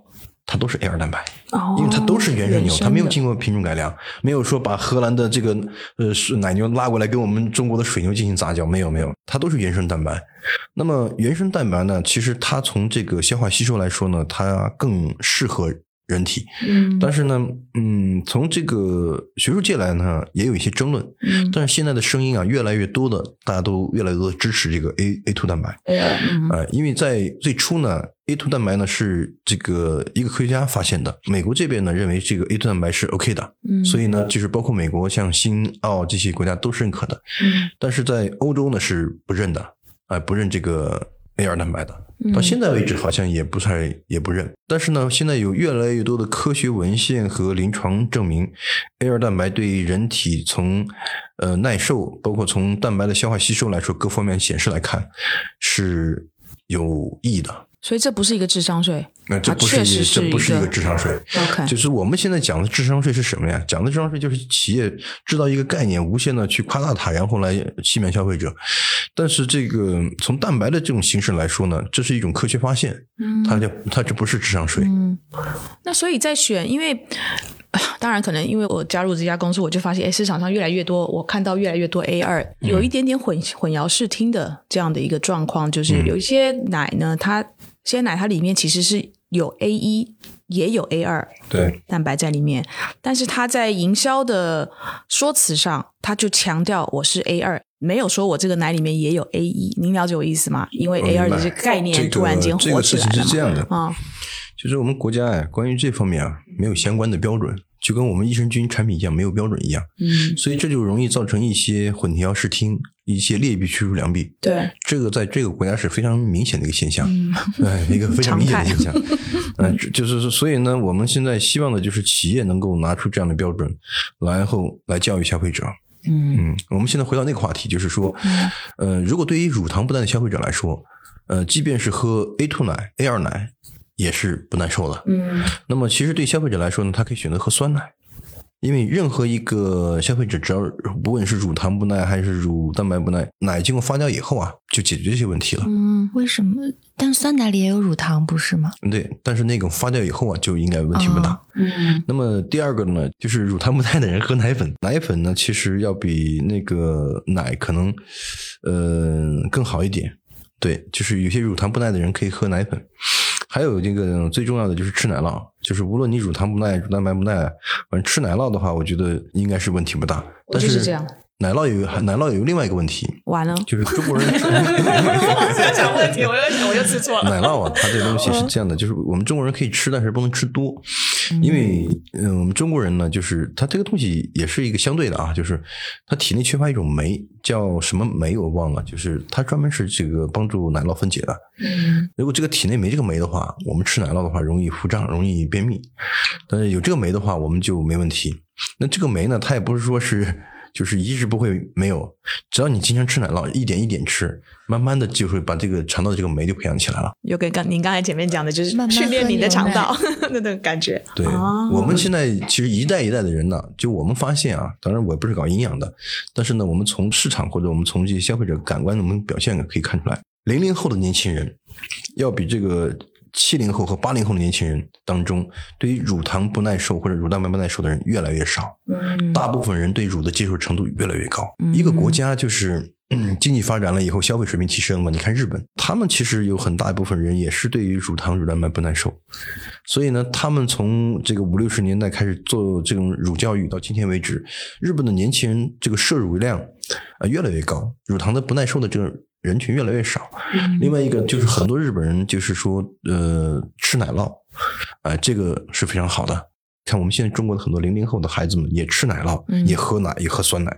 它都是 A 二蛋白。哦，因为它都是原生牛，它没有经过品种改良，没有说把荷兰的这个呃是奶牛拉过来跟我们中国的水牛进行杂交，没有没有，它都是原生蛋白。那么原生蛋白呢，其实它从这个消化吸收来说呢，它更适合人体。嗯但是呢，嗯，从这个学术界来呢，也有一些争论。嗯但是现在的声音啊，越来越多的，大家都越来越多地支持这个 A A two 蛋白。嗯呃，因为在最初呢，A two 蛋白呢是这个一个科学家发现的，美国这边呢认为这个 A two 蛋白是 OK 的，嗯，所以呢，就是包括美国像新澳这些国家都是认可的，嗯但是在欧洲呢是不认的，啊、不认这个 A 二蛋白的。嗯到现在为止，好像也不太也不认。但是呢，现在有越来越多的科学文献和临床证明，A 二蛋白对于人体从呃耐受，包括从蛋白的消化吸收来说，各方面显示来看是有益的。所以这不是一个智商税，那这啊不是这不是一一个个智商税。OK 就是我们现在讲的智商税是什么呀？讲的智商税就是企业制造一个概念，无限的去夸大它，然后来欺骗消费者。但是这个从蛋白的这种形式来说呢，这是一种科学发现，嗯它就它就不是智商税。嗯，那所以在选，因为啊当然可能因为我加入这家公司，我就发现，哎，市场上越来越多，我看到越来越多 A 二，有一点点混混淆视听的这样的一个状况，就是有一些奶呢，它鲜奶它里面其实是有 A 一，也有 A 二，对，蛋白在里面，但是它在营销的说辞上，它就强调我是 A 二，没有说我这个奶里面也有 A 一。您了解我意思吗？因为 A 二的这个概念突然间火起来了嘛。情是这样的啊，就是我们国家呀，关于这方面啊，没有相关的标准，就跟我们益生菌产品一样，没有标准一样。嗯，所以这就容易造成一些混淆视听，一些劣币驱逐良币。对，这个在这个国家是非常明显的一个现象，嗯 哎，一个非常明显的现象。嗯，这就是所以呢，我们现在希望的就是企业能够拿出这样的标准，然后来教育消费者。嗯嗯，我们现在回到那个话题，就是说，呃，如果对于乳糖不耐的消费者来说，呃，即便是喝 A two 奶、A 二奶，也是不耐受的。嗯那么，其实对消费者来说呢，他可以选择喝酸奶，因为任何一个消费者，只要不论是乳糖不耐还是乳蛋白不耐，奶经过发酵以后啊，就解决这些问题了。嗯为什么？但酸奶里也有乳糖，不是吗？对，但是那个发酵以后啊，就应该问题不大。哦嗯那么第二个呢，就是乳糖不耐的人喝奶粉，奶粉呢其实要比那个奶可能呃更好一点。对，就是有些乳糖不耐的人可以喝奶粉。还有这个最重要的就是吃奶酪，就是无论你乳糖不耐、乳蛋白不耐，反正吃奶酪的话，我觉得应该是问题不大。但就是这样。奶酪有奶酪有另外一个问题，完了，就是中国人 在讲问题，我又我又吃错奶酪啊，它这东西是这样的，就是我们中国人可以吃，但是不能吃多，因为嗯、我们中国人呢，就是他这个东西也是一个相对的啊，就是他体内缺乏一种酶，叫什么酶我忘了，就是它专门是这个帮助奶酪分解的。嗯如果这个体内没这个酶的话，我们吃奶酪的话容易腹胀，容易便秘。但是有这个酶的话，我们就没问题。那这个酶呢，它也不是说是就是一直不会没有，只要你经常吃奶酪，一点一点吃，慢慢的就会把这个肠道的这个酶就培养起来了。有跟刚您刚才前面讲的，就是慢慢训练你的肠道 那种感觉。对，哦我们现在其实一代一代的人呢，就我们发现啊，当然我也不是搞营养的，但是呢，我们从市场或者我们从这些消费者感官我们表现可以看出来，零零后的年轻人要比这个七零后和八零后的年轻人当中，对于乳糖不耐受或者乳蛋白不耐受的人越来越少，嗯大部分人对乳的接受程度越来越高。嗯一个国家就是。嗯，经济发展了以后，消费水平提升了。你看日本，他们其实有很大一部分人也是对于乳糖、乳蛋白不耐受，所以呢，他们从这个五六十年代开始做这种乳教育，到今天为止，日本的年轻人这个摄入量啊、越来越高，乳糖的不耐受的这个人群越来越少。另外一个就是很多日本人就是说，呃，吃奶酪，啊、这个是非常好的。看我们现在中国的很多零零后的孩子们也吃奶酪，嗯也喝奶，也喝酸奶，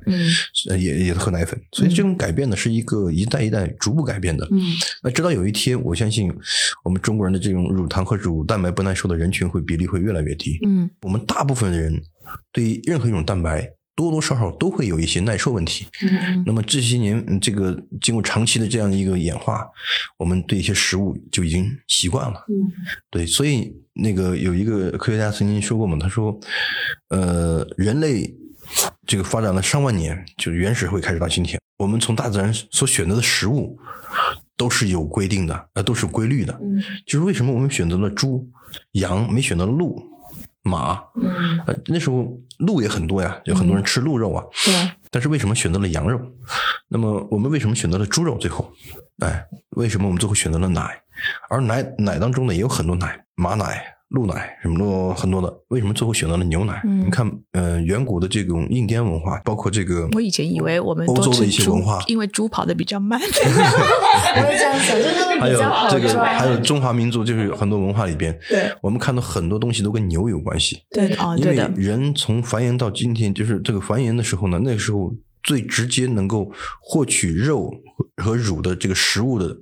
也也喝奶粉，所以这种改变呢是一个一代一代逐步改变的。嗯那直到有一天，我相信我们中国人的这种乳糖和乳蛋白不耐受的人群会比例会越来越低。嗯我们大部分人对于任何一种蛋白多多少少都会有一些耐受问题。嗯那么这些年，嗯这个经过长期的这样一个演化，我们对一些食物就已经习惯了。嗯对，所以那个有一个科学家曾经说过嘛，他说，呃，人类这个发展了上万年，就是原始社会开始到今天，我们从大自然所选择的食物都是有规定的，呃，都是有规律的。嗯就是为什么我们选择了猪、羊，没选择了鹿、马？嗯，呃，那时候鹿也很多呀，有很多人吃鹿肉啊。对，但是为什么选择了羊肉？那么我们为什么选择了猪肉？最后，哎，为什么我们最后选择了奶？而奶奶当中呢也有很多奶，马奶、鹿奶什么的很多的。为什么最后选择了牛奶？嗯你看，呃，远古的这种印第安文化，包括这个我以前以为我们都欧洲的一些文化，因为猪跑得比较慢。我也这样想，就他们还有比较好这个，抓。还有中华民族，就是有很多文化里边，对我们看到很多东西都跟牛有关系。对哦，因为对的，人从繁衍到今天，就是这个繁衍的时候呢，那个时候最直接能够获取肉和乳的这个食物的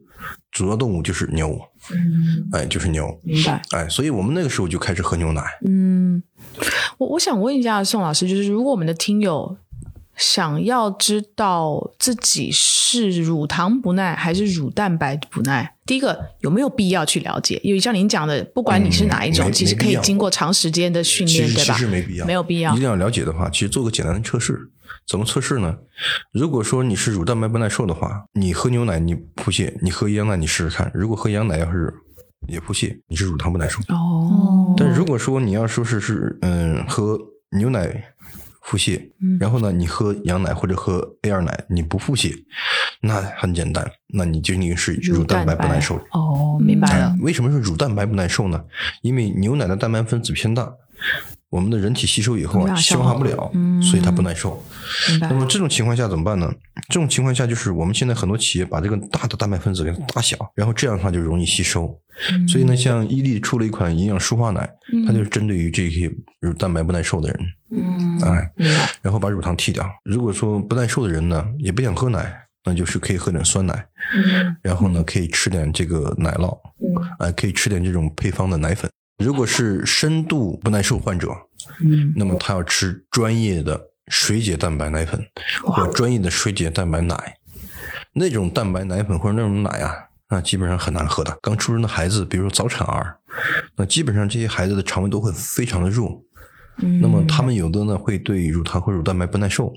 主要动物就是牛，嗯，哎，就是牛，明白。哎，所以我们那个时候就开始喝牛奶。嗯，我我想问一下宋老师，就是如果我们的听友想要知道自己是乳糖不耐还是乳蛋白不耐，第一个有没有必要去了解？因为像您讲的，不管你是哪一种，嗯其实可以经过长时间的训，练对吧？其实没必要，没有必要一定要了解的话，其实做个简单的测试。怎么测试呢？如果说你是乳蛋白不耐受的话，你喝牛奶你腹泻，你喝羊奶你试试看。如果喝羊奶要是也腹泻，你是乳糖不耐受。哦，但如果说你要说是是嗯喝牛奶腹泻，嗯然后呢你喝羊奶或者喝 A 二奶你不腹泻，那很简单，那你就应该是乳蛋白不耐受。哦，明白了哎。为什么是乳蛋白不耐受呢？因为牛奶的蛋白分子偏大，我们的人体吸收以后啊，消化不了，所以它不耐受。那么这种情况下怎么办呢？这种情况下就是我们现在很多企业把这个大的蛋白分子给它打小，然后这样的话就容易吸收。所以呢，像伊利出了一款营养舒化奶，它就是针对于这些乳蛋白不耐受的人。嗯，哎，然后把乳糖替掉。如果说不耐受的人呢，也不想喝奶，那就是可以喝点酸奶。嗯，然后呢，可以吃点这个奶酪。嗯，哎，可以吃点这种配方的奶粉。如果是深度不耐受患者，嗯，那么他要吃专业的水解蛋白奶粉或专业的水解蛋白奶。那种蛋白奶粉或者那种奶啊，那基本上很难喝的。刚出生的孩子，比如说早产儿，那基本上这些孩子的肠胃都会非常的弱。那么他们有的呢会对乳糖或乳蛋白不耐受，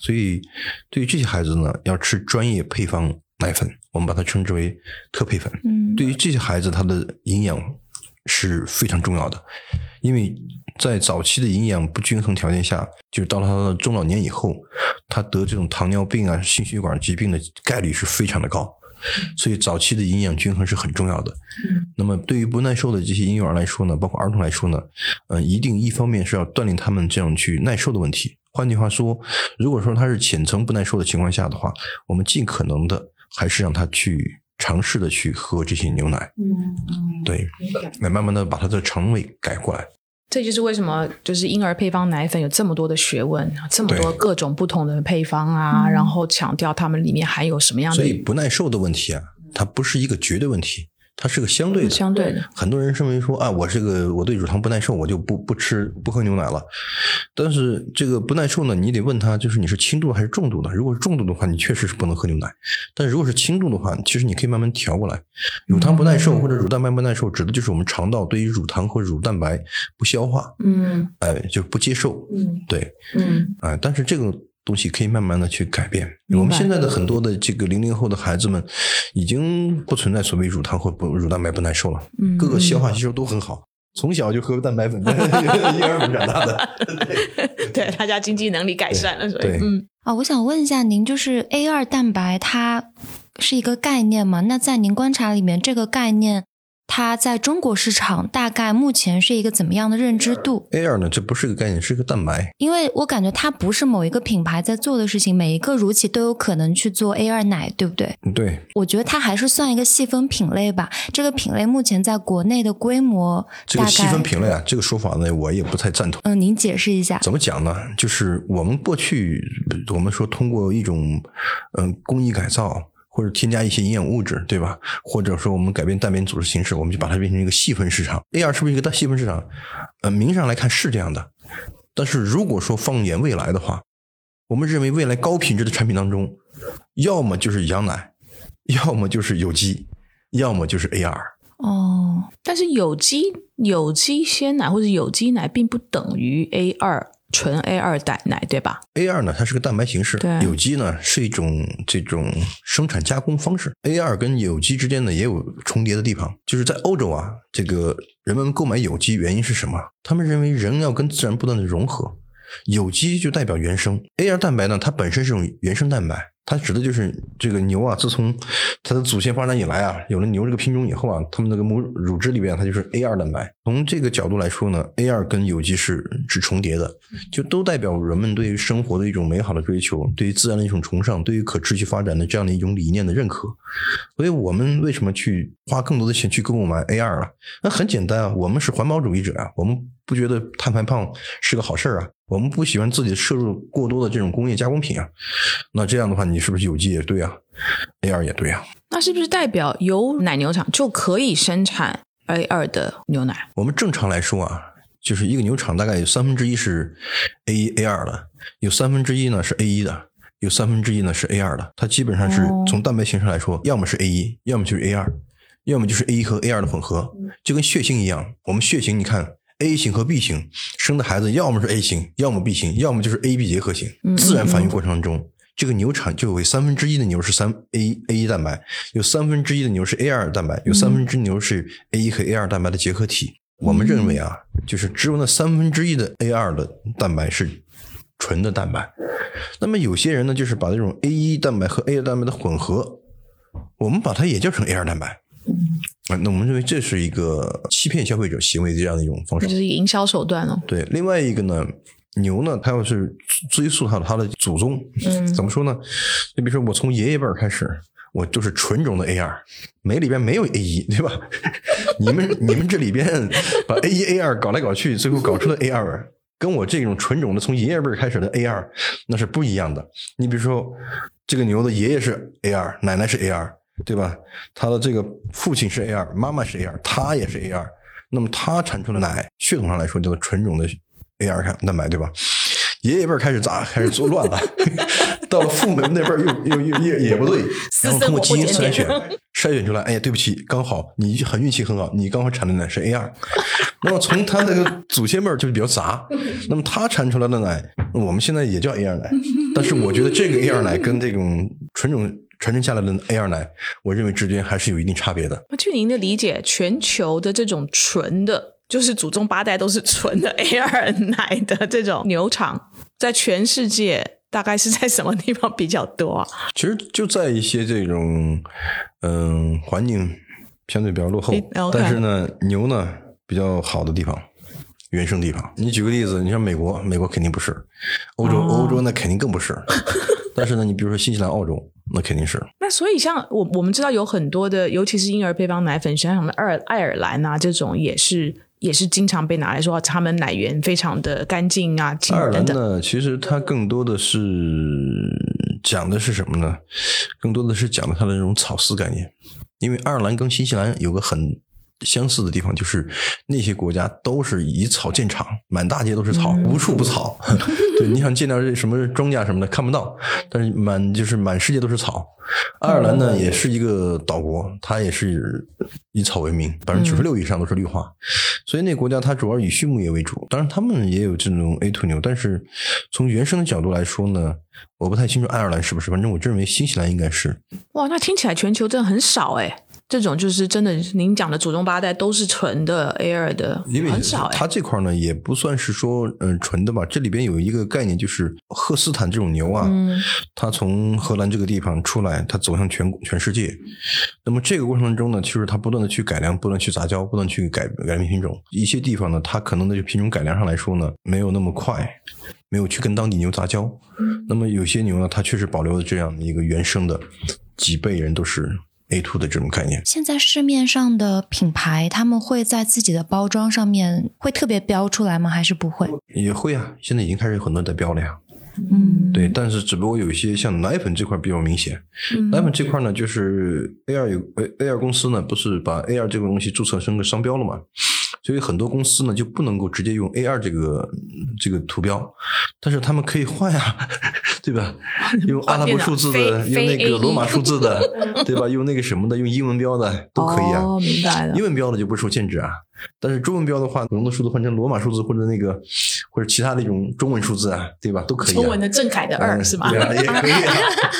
所以对于这些孩子呢，要吃专业配方奶粉，我们把它称之为特配粉。嗯，对于这些孩子，他的营养是非常重要的，因为在早期的营养不均衡条件下，就是到了他的中老年以后，他得这种糖尿病啊、心血管疾病的概率是非常的高。所以早期的营养均衡是很重要的。那么对于不耐受的这些婴幼儿来说呢，包括儿童来说呢，嗯，一定一方面是要锻炼他们这样去耐受的问题。换句话说，如果说他是浅层不耐受的情况下的话，我们尽可能的还是让他去尝试的去喝这些牛奶。嗯，对，来慢慢的把他的肠胃改过来。这就是为什么就是婴儿配方奶粉有这么多的学问，这么多各种不同的配方啊，然后强调它们里面含有什么样的。所以不耐受的问题啊，它不是一个绝对问题。它是个相对的，相对的。很多人认为说啊，我这个我对乳糖不耐受，我就不不吃不喝牛奶了。但是这个不耐受呢，你得问他，就是你是轻度还是重度的。如果是重度的话，你确实是不能喝牛奶。但如果是轻度的话，其实你可以慢慢调过来。乳糖不耐受或者乳蛋白不耐受，指的就是我们肠道对于乳糖或乳蛋白不消化，嗯，哎，就不接受，嗯，对，嗯，哎，但是这个。东西可以慢慢的去改变。我们现在的很多的这个零零后的孩子们，已经不存在所谓乳糖或不乳蛋白不耐受了，嗯各个消化吸收都很好，从小就喝蛋白粉，婴儿粉长大的，对，大家经济能力改善了，所以，嗯，啊，我想问一下您，就是 A 二蛋白它是一个概念吗？那在您观察里面，这个概念？它在中国市场大概目前是一个怎么样的认知度？A 二呢？这不是个概念，是个蛋白。因为我感觉它不是某一个品牌在做的事情，每一个乳企都有可能去做 A 二奶，对不对？对。我觉得它还是算一个细分品类吧。这个品类目前在国内的规模，这个细分品类啊，这个说法呢，我也不太赞同。嗯，您解释一下。怎么讲呢？就是我们过去我们说通过一种嗯工艺改造。或者添加一些营养物质，对吧？或者说我们改变蛋白组织形式，我们就把它变成一个细分市场。A 二是不是一个大细分市场？呃，名义上来看是这样的。但是如果说放眼未来的话，我们认为未来高品质的产品当中，要么就是羊奶，要么就是有机，要么就是 A 二。哦，但是有机有机鲜奶或者有机奶并不等于 A 二。纯 A 二奶奶对吧？A 二呢，它是个蛋白形式，有机呢是一种这种生产加工方式。A 二跟有机之间呢也有重叠的地方，就是在欧洲啊，这个人们购买有机原因是什么？他们认为人要跟自然不断的融合，有机就代表原生。A 二蛋白呢，它本身是种原生蛋白。它指的就是这个牛啊，自从它的祖先发展以来啊，有了牛这个品种以后啊，它们那个母乳汁里边它就是 A 二蛋白。从这个角度来说呢，A 二跟有机是是重叠的，就都代表人们对于生活的一种美好的追求，对于自然的一种崇尚，对于可持续发展的这样的一种理念的认可。所以我们为什么去花更多的钱去购买 A 二啊？那很简单啊，我们是环保主义者啊，我们不觉得碳排放是个好事儿啊。我们不喜欢自己摄入过多的这种工业加工品啊，那这样的话，你是不是有机也对啊，A 二也对啊？那是不是代表有奶牛场就可以生产 A 二的牛奶？我们正常来说啊，就是一个牛场大概有三分之一是 A 一 A 二的，有三分之一呢是 A 一的，有三分之一呢是 A 二的。它基本上是从蛋白形式来说，要么是 A 一，要么就是 A 二，要么就是 A 一和 A 二的混合，就跟血型一样。我们血型你看。A 型和 B 型生的孩子，要么是 A 型，要么 B 型，要么就是 A B 结合型。自然繁育过程中，这个牛场就有三分之一的牛是三 A A 一蛋白，有三分之一的牛是 A 二蛋白，有三分之牛是 A 一和 A 二蛋白的结合体。我们认为啊，就是只有那三分之一的 A 二的蛋白是纯的蛋白。那么有些人呢，就是把这种 A 一蛋白和 A 二蛋白的混合，我们把它也叫成 A 二蛋白。啊，那我们认为这是一个欺骗消费者行为的这样的一种方式。这就是营销手段了。对，另外一个呢，牛呢，它要是追溯到它的祖宗，嗯怎么说呢？你比如说，我从爷爷辈儿开始，我就是纯种的 A 二，没里边没有 A 一，对吧？你们你们这里边把 A 一 A 二搞来搞去，最后搞出了 A 二，跟我这种纯种的从爷爷辈儿开始的 A 二那是不一样的。你比如说，这个牛的爷爷是 A 二，奶奶是 A 二，对吧？他的这个父亲是 A 二，妈妈是 A 二，他也是 A 二。那么它产出的奶，血统上来说叫做纯种的 A 二蛋白，对吧？爷爷辈开始咋开始做乱了，到了父母那辈又又又也也不对，然后通过基因筛选筛选出来，哎呀，对不起，刚好你很运气很好，你刚好产的奶是 A 二。那么从他那个祖先辈儿就比较杂，那么他产出来的奶，我们现在也叫 A 二奶，但是我觉得这个 A 二奶跟这种纯种传承下来的 A 二奶，我认为之间还是有一定差别的。那据您的理解，全球的这种纯的，就是祖宗八代都是纯的 A 二奶的这种牛场，在全世界大概是在什么地方比较多啊？其实就在一些这种嗯、环境相对比较落后但是呢牛呢比较好的地方。原生地方，你举个例子，你像美国，美国肯定不是；欧洲，哦欧洲那肯定更不是。但是呢，你比如说新西兰、澳洲，那肯定是。那所以像我我们知道有很多的，尤其是婴儿配方奶粉，像什么爱尔爱尔兰啊这种，也是也是经常被拿来说他们奶源非常的干净啊，净爱尔。兰呢，其实它更多的是讲的是什么呢？更多的是讲的它的那种草饲概念。因为爱尔兰跟新西兰有个很相似的地方，就是那些国家都是以草建厂，满大街都是草，无处不草。对，你想见到这什么庄稼什么的看不到，但是满就是满世界都是草。爱尔兰呢也是一个岛国，它也是以草为名，百分之九十六以上都是绿化，所以那个国家它主要以畜牧业为主。当然，他们也有这种 A 兔牛，但是从原生的角度来说呢，我不太清楚爱尔兰是不是，反正我认为新西兰应该是。哇，那听起来全球真的很少哎。这种就是真的，您讲的祖宗八代都是纯的 Air 的，因为很少哎。它这块呢也不算是说嗯、呃纯的吧，这里边有一个概念，就是赫斯坦这种牛啊，嗯它从荷兰这个地方出来，它走向全全世界。那么这个过程中呢，其实它不断的去改良，不断去杂交，不断去改改变品种。一些地方呢，它可能的品种改良上来说呢，没有那么快，没有去跟当地牛杂交。那么有些牛呢，它确实保留了这样的一个原生的，几辈人都是 A two 的这种概念。现在市面上的品牌，他们会在自己的包装上面会特别标出来吗？还是不会？也会啊，现在已经开始有很多人在标了呀。嗯，对，但是只不过有一些像奶粉这块比较明显，嗯奶粉这块呢，就是 A 二有 A A 二公司呢，不是把 A 二这个东西注册成个商标了嘛？所以很多公司呢就不能够直接用 A 二这个这个图标，但是他们可以换呀，对吧？用阿拉伯数字的，用那个罗马数字的，对吧？用那个什么的，用英文标的都可以啊。哦，明白了英。文标的就不受限制啊，但是中文标的话，龙的数字换成罗马数字或者那个或者其他的一种中文数字啊，对吧？都可以、啊。中文的郑恺的二嗯是吗？对啊，也可以啊。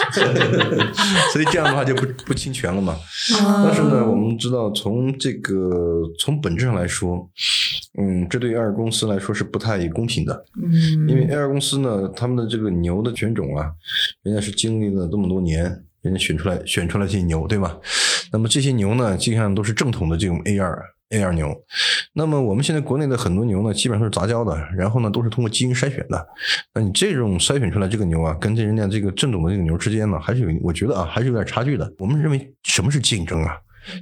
所以这样的话就不不侵权了嘛。啊但是呢，我们知道从这个从本质上来说，嗯，这对二公司来说是不太公平的，嗯因为 A 二公司呢，他们的这个牛的犬种啊，人家是经历了这么多年。人家选出来选出来这些牛，对吧？那么这些牛呢，基本上都是正统的这种 A 二 A 二牛。那么我们现在国内的很多牛呢，基本上都是杂交的，然后呢都是通过基因筛选的。那你这种筛选出来这个牛啊，跟这人家这个正统的这个牛之间呢，还是有，我觉得啊，还是有点差距的。我们认为什么是竞争啊？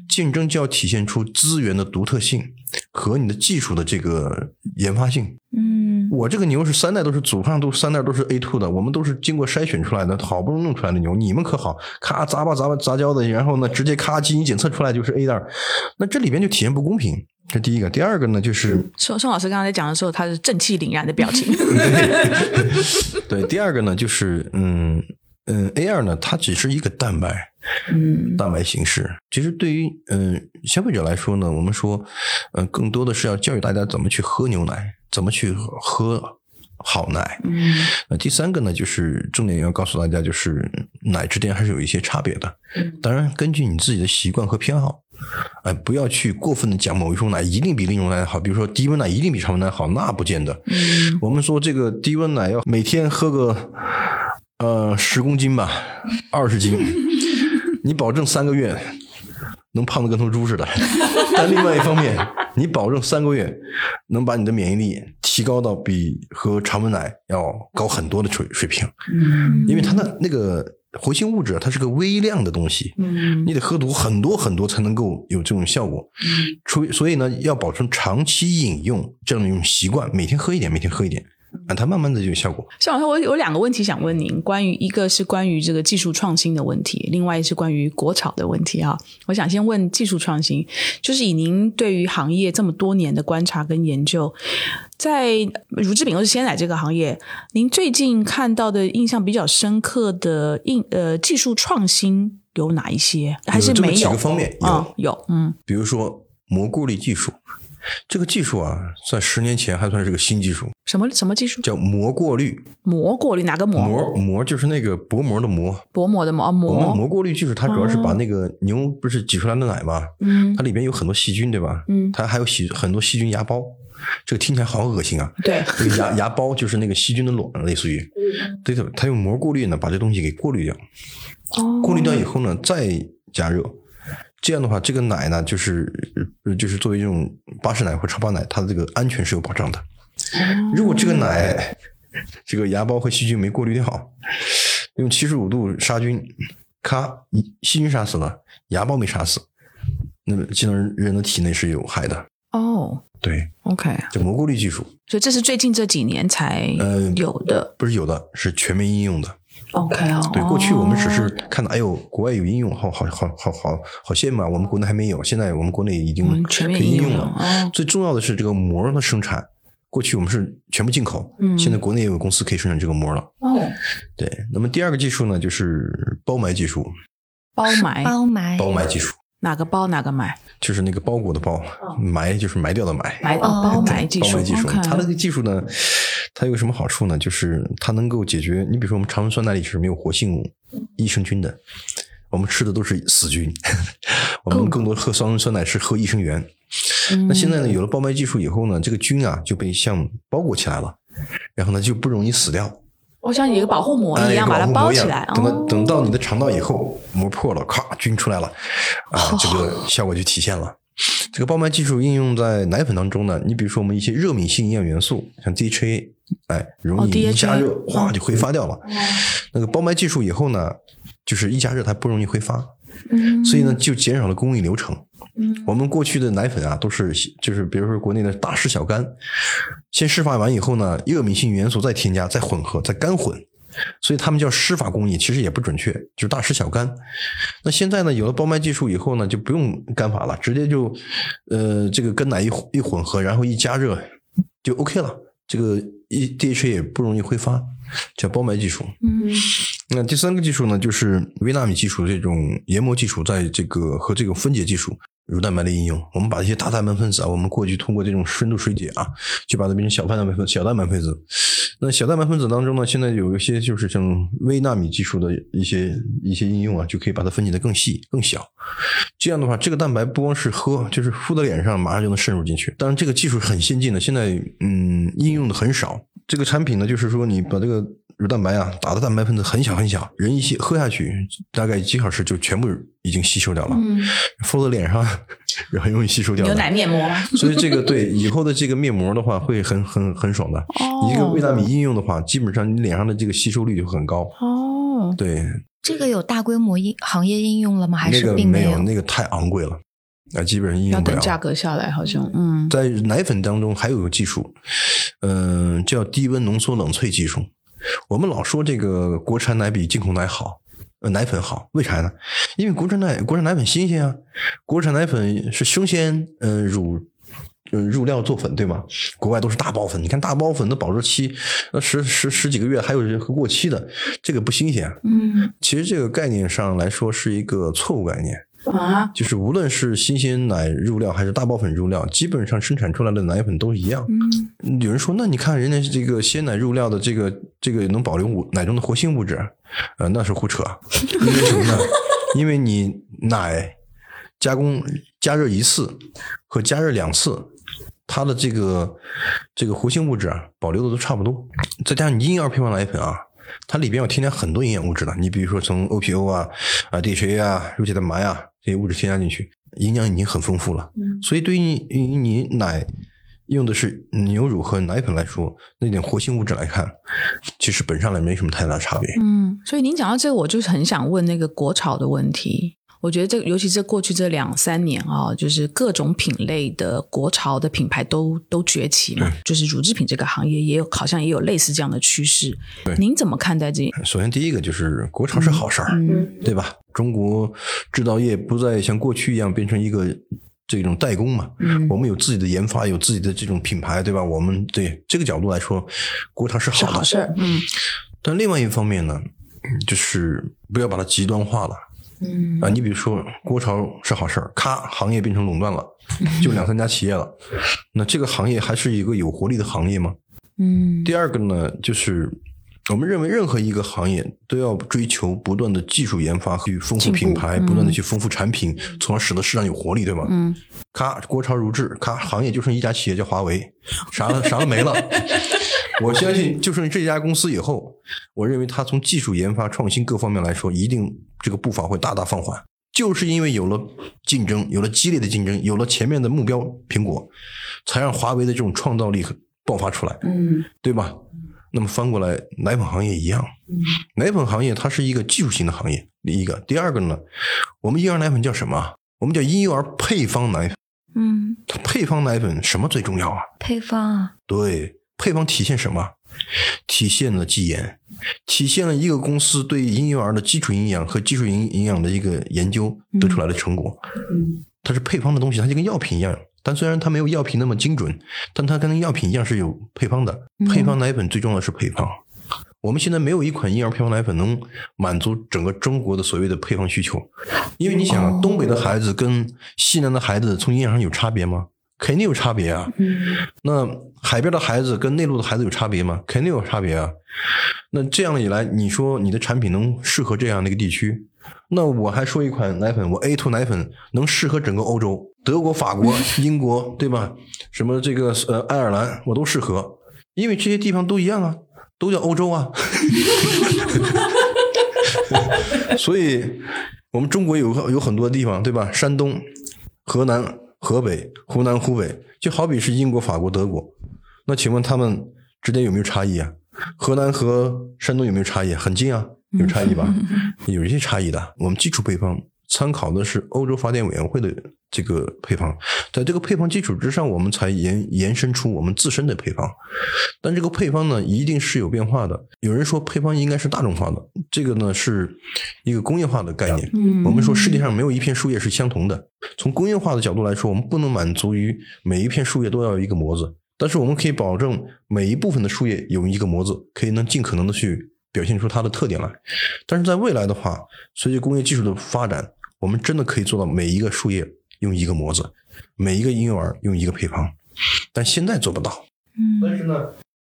竞争就要体现出资源的独特性和你的技术的这个研发性。嗯，我这个牛是三代都是祖上都三代都是 A two 的，我们都是经过筛选出来的，好不容易弄出来的牛。你们可好，咔杂吧杂吧杂交的，然后呢直接咔基因检测出来就是 A 二，那这里边就体现不公平。这第一个，第二个呢就是宋宋老师刚才在讲的时候，他是正气凛然的表情。对，第二个呢就是嗯嗯 A 二呢，它只是一个蛋白，嗯蛋白形式。其实对于嗯、呃消费者来说呢，我们说，呃，更多的是要教育大家怎么去喝牛奶，怎么去喝好奶。嗯那第三个呢，就是重点要告诉大家，就是奶之间还是有一些差别的。当然，根据你自己的习惯和偏好，哎、不要去过分的讲某一种奶一定比另一种奶好，比如说低温奶一定比常温奶好，那不见得。嗯我们说这个低温奶要每天喝个呃十公斤吧，二十斤，你保证三个月能胖的跟头猪似的。但另外一方面，你保证三个月能把你的免疫力提高到比喝常温奶要高很多的水水平。嗯因为它的那个活性物质，它是个微量的东西，嗯你得喝足很多很多才能够有这种效果。除所以呢，要保证长期饮用这样的一种习惯，每天喝一点，每天喝一点，啊，它慢慢的就有效果。向老师，我有两个问题想问您，关于一个是关于这个技术创新的问题，另外是关于国潮的问题啊。我想先问技术创新，就是以您对于行业这么多年的观察跟研究，在乳制品或是鲜奶这个行业，您最近看到的印象比较深刻的印呃技术创新有哪一些？还是没有几？个方面有啊、有，嗯比如说蘑菇粒技术，这个技术啊，在十年前还算是个新技术，什么什么技术？叫膜过滤。膜过滤哪个膜？膜膜就是那个薄膜的膜。薄膜的膜，哦我们膜，膜过滤技术，它主要是把那个牛不是挤出来的奶嘛，嗯它里边有很多细菌，对吧？嗯它还有细很多细菌芽孢，这个听起来好恶心啊。对，这个芽芽孢就是那个细菌的卵，类似于，对的，它用膜过滤呢，把这东西给过滤掉。哦过滤掉以后呢，再加热，这样的话，这个奶呢，就是呃就是作为这种巴氏奶或超巴奶，它的这个安全是有保障的。如果这个奶这个芽孢和细菌没过滤掉，用七十五度杀菌，咔，细菌杀死了，芽孢没杀死，那么进到人的体内是有害的。哦对，，OK，这蘑菇滤技术，所以这是最近这几年才呃有的。不是有的，是全面应用的。OK 啊，对，过去我们只是哦看到，哎呦，国外有应用，好好好好好好羡慕啊！我们国内还没有，现在我们国内已经全可面应用以应用了。哦最重要的是这个膜的生产，过去我们是全部进口，嗯现在国内也有公司可以生产这个膜了。哦，对，那么第二个技术呢，就是包埋技术，包埋包埋包埋技术哪个包哪个埋就是那个包裹的包，埋就是埋掉的埋。埋哦包埋技术包埋技术，，OK，它这个技术呢，它有个什么好处呢？就是它能够解决，你比如说我们常温酸奶里是没有活性益生菌的，我们吃的都是死菌，我们更多喝双温酸奶是喝益生元。那现在呢，有了包埋技术以后呢，这个菌啊就被像包裹起来了，然后呢就不容易死掉。我像一个保护膜一样哎把它包起来。等到哦等到你的肠道以后，膜破了，咔，菌出来了，啊，这个效果就体现了。这个包埋技术应用在奶粉当中呢，你比如说我们一些热敏性营养元素，像 DHA，哎，容哦易一加热，哗就挥发掉了。嗯那个包埋技术以后呢，就是一加热它不容易挥发，嗯所以呢就减少了工艺流程。嗯我们过去的奶粉啊，都是就是比如说国内的大师小干，先释放完以后呢，热敏性元素再添加，再混合，再干混，所以他们叫施法工艺，其实也不准确，就是大师小干。那现在呢，有了包埋技术以后呢，就不用干法了，直接就呃这个跟奶一一混合，然后一加热就 OK 了，这个一 DHA 也不容易挥发，叫包埋技术。嗯那第三个技术呢，就是微纳米技术这种研磨技术，在这个和这个分解技术乳蛋白的应用。我们把一些大蛋白分子啊，我们过去通过这种深度水解啊，就把它变成小蛋白分小蛋白分子。那小蛋白分子当中呢，现在有一些就是像微纳米技术的一些一些应用啊，就可以把它分解的更细更小。这样的话，这个蛋白不光是喝，就是敷在脸上马上就能渗入进去。当然，这个技术很先进的，现在嗯应用的很少。这个产品呢，就是说你把这个乳蛋白啊打的蛋白分子很小很小，人一吸喝下去，大概几小时就全部已经吸收掉了，嗯，敷在脸上很容易吸收掉牛。奶面膜。所以这个对以后的这个面膜的话，会很很很爽的。哦一个维纳米应用的话，基本上你脸上的这个吸收率就很高。哦，对，这个有大规模应行业应用了吗？还是并有？个没有，那个太昂贵了，啊，基本上应用不了。要等价格下来，好像嗯在奶粉当中还有个技术，嗯、叫低温浓缩冷萃技术。我们老说这个国产奶比进口奶好，呃，奶粉好，为啥呢？因为国产奶国产奶粉新鲜啊，国产奶粉是生鲜，嗯、乳。嗯，入料做粉对吗？国外都是大包粉，你看大包粉的保质期，那十十十几个月，还有是过期的，这个不新鲜。嗯其实这个概念上来说是一个错误概念。啊，就是无论是新鲜奶入料还是大包粉入料，基本上生产出来的奶粉都一样。嗯有人说，那你看人家这个鲜奶入料的这个这个能保留物奶中的活性物质，呃，那是胡扯。因为什么呢？因为你奶加工加热一次和加热两次，它的这个这个活性物质啊保留的都差不多。再加上你婴儿配方奶粉啊，它里边要添加很多营养物质的。你比如说从 OPO 啊、啊 DHA 啊、乳铁蛋白啊这些物质添加进去，营养已经很丰富了。所以对于你你奶用的是牛乳和奶粉来说，那点活性物质来看，其实本上来没什么太大差别。嗯，所以您讲到这个，我就是很想问那个国潮的问题。我觉得这，尤其是过去这两三年啊，就是各种品类的国潮的品牌都都崛起嘛，就是乳制品这个行业也有，好像也有类似这样的趋势。对，您怎么看待这？首先，第一个就是国潮是好事儿，对吧？中国制造业不再像过去一样变成一个这种代工嘛，我们有自己的研发，有自己的这种品牌，对吧？我们对这个角度来说，国潮是好的好事儿。嗯，但另外一方面呢，就是不要把它极端化了。嗯啊，你比如说国潮是好事儿，咔，行业变成垄断了，就两三家企业了，那这个行业还是一个有活力的行业吗？嗯。第二个呢，就是我们认为任何一个行业都要追求不断的技术研发，去丰富品牌，不断的去丰富产品，从而使得市场有活力，对吗？嗯。咔，国潮如至，咔，行业就剩一家企业叫华为，啥啥都没了。我相信，就剩这家公司以后，我认为它从技术研发、创新各方面来说，一定这个步伐会大大放缓。就是因为有了竞争，有了激烈的竞争，有了前面的目标苹果，才让华为的这种创造力爆发出来，嗯，对吧？那么翻过来，奶粉行业一样，奶粉行业它是一个技术型的行业。第一个，第二个呢，我们婴儿奶粉叫什么？我们叫婴幼儿配方奶粉。嗯，它配方奶粉什么最重要啊？配方啊，对。配方体现什么？体现了技研，体现了一个公司对婴幼儿的基础营养和基础营营养的一个研究得出来的成果。嗯，它是配方的东西，它就跟药品一样。但虽然它没有药品那么精准，但它跟药品一样是有配方的。配方奶粉最重要的是配方。我们现在没有一款婴儿配方奶粉能满足整个中国的所谓的配方需求，因为你想，东北的孩子跟西南的孩子从营养上有差别吗？肯定有差别啊。嗯，那海边的孩子跟内陆的孩子有差别吗？肯定有差别啊。那这样一来，你说你的产品能适合这样的一个地区？那我还说一款奶粉，我 A two 奶粉能适合整个欧洲，德国、法国、英国，对吧？什么这个呃爱尔兰，我都适合，因为这些地方都一样啊，都叫欧洲啊。所以，我们中国有有很多地方，对吧？山东、河南。河北、湖南、湖北，就好比是英国、法国、德国，那请问他们之间有没有差异啊？河南和山东有没有差异？很近啊，有差异吧？有一些差异的。我们基础配方参考的是欧洲发电委员会的这个配方，在这个配方基础之上，我们才延延伸出我们自身的配方。但这个配方呢，一定是有变化的。有人说配方应该是大众化的，这个呢是一个工业化的概念。我们说世界上没有一片树叶是相同的。从工业化的角度来说，我们不能满足于每一片树叶都要有一个模子，但是我们可以保证每一部分的树叶有一个模子，可以能尽可能的去表现出它的特点来。但是在未来的话，随着工业技术的发展，我们真的可以做到每一个树叶用一个模子，每一个婴幼儿用一个配方，但现在做不到。嗯，但是呢，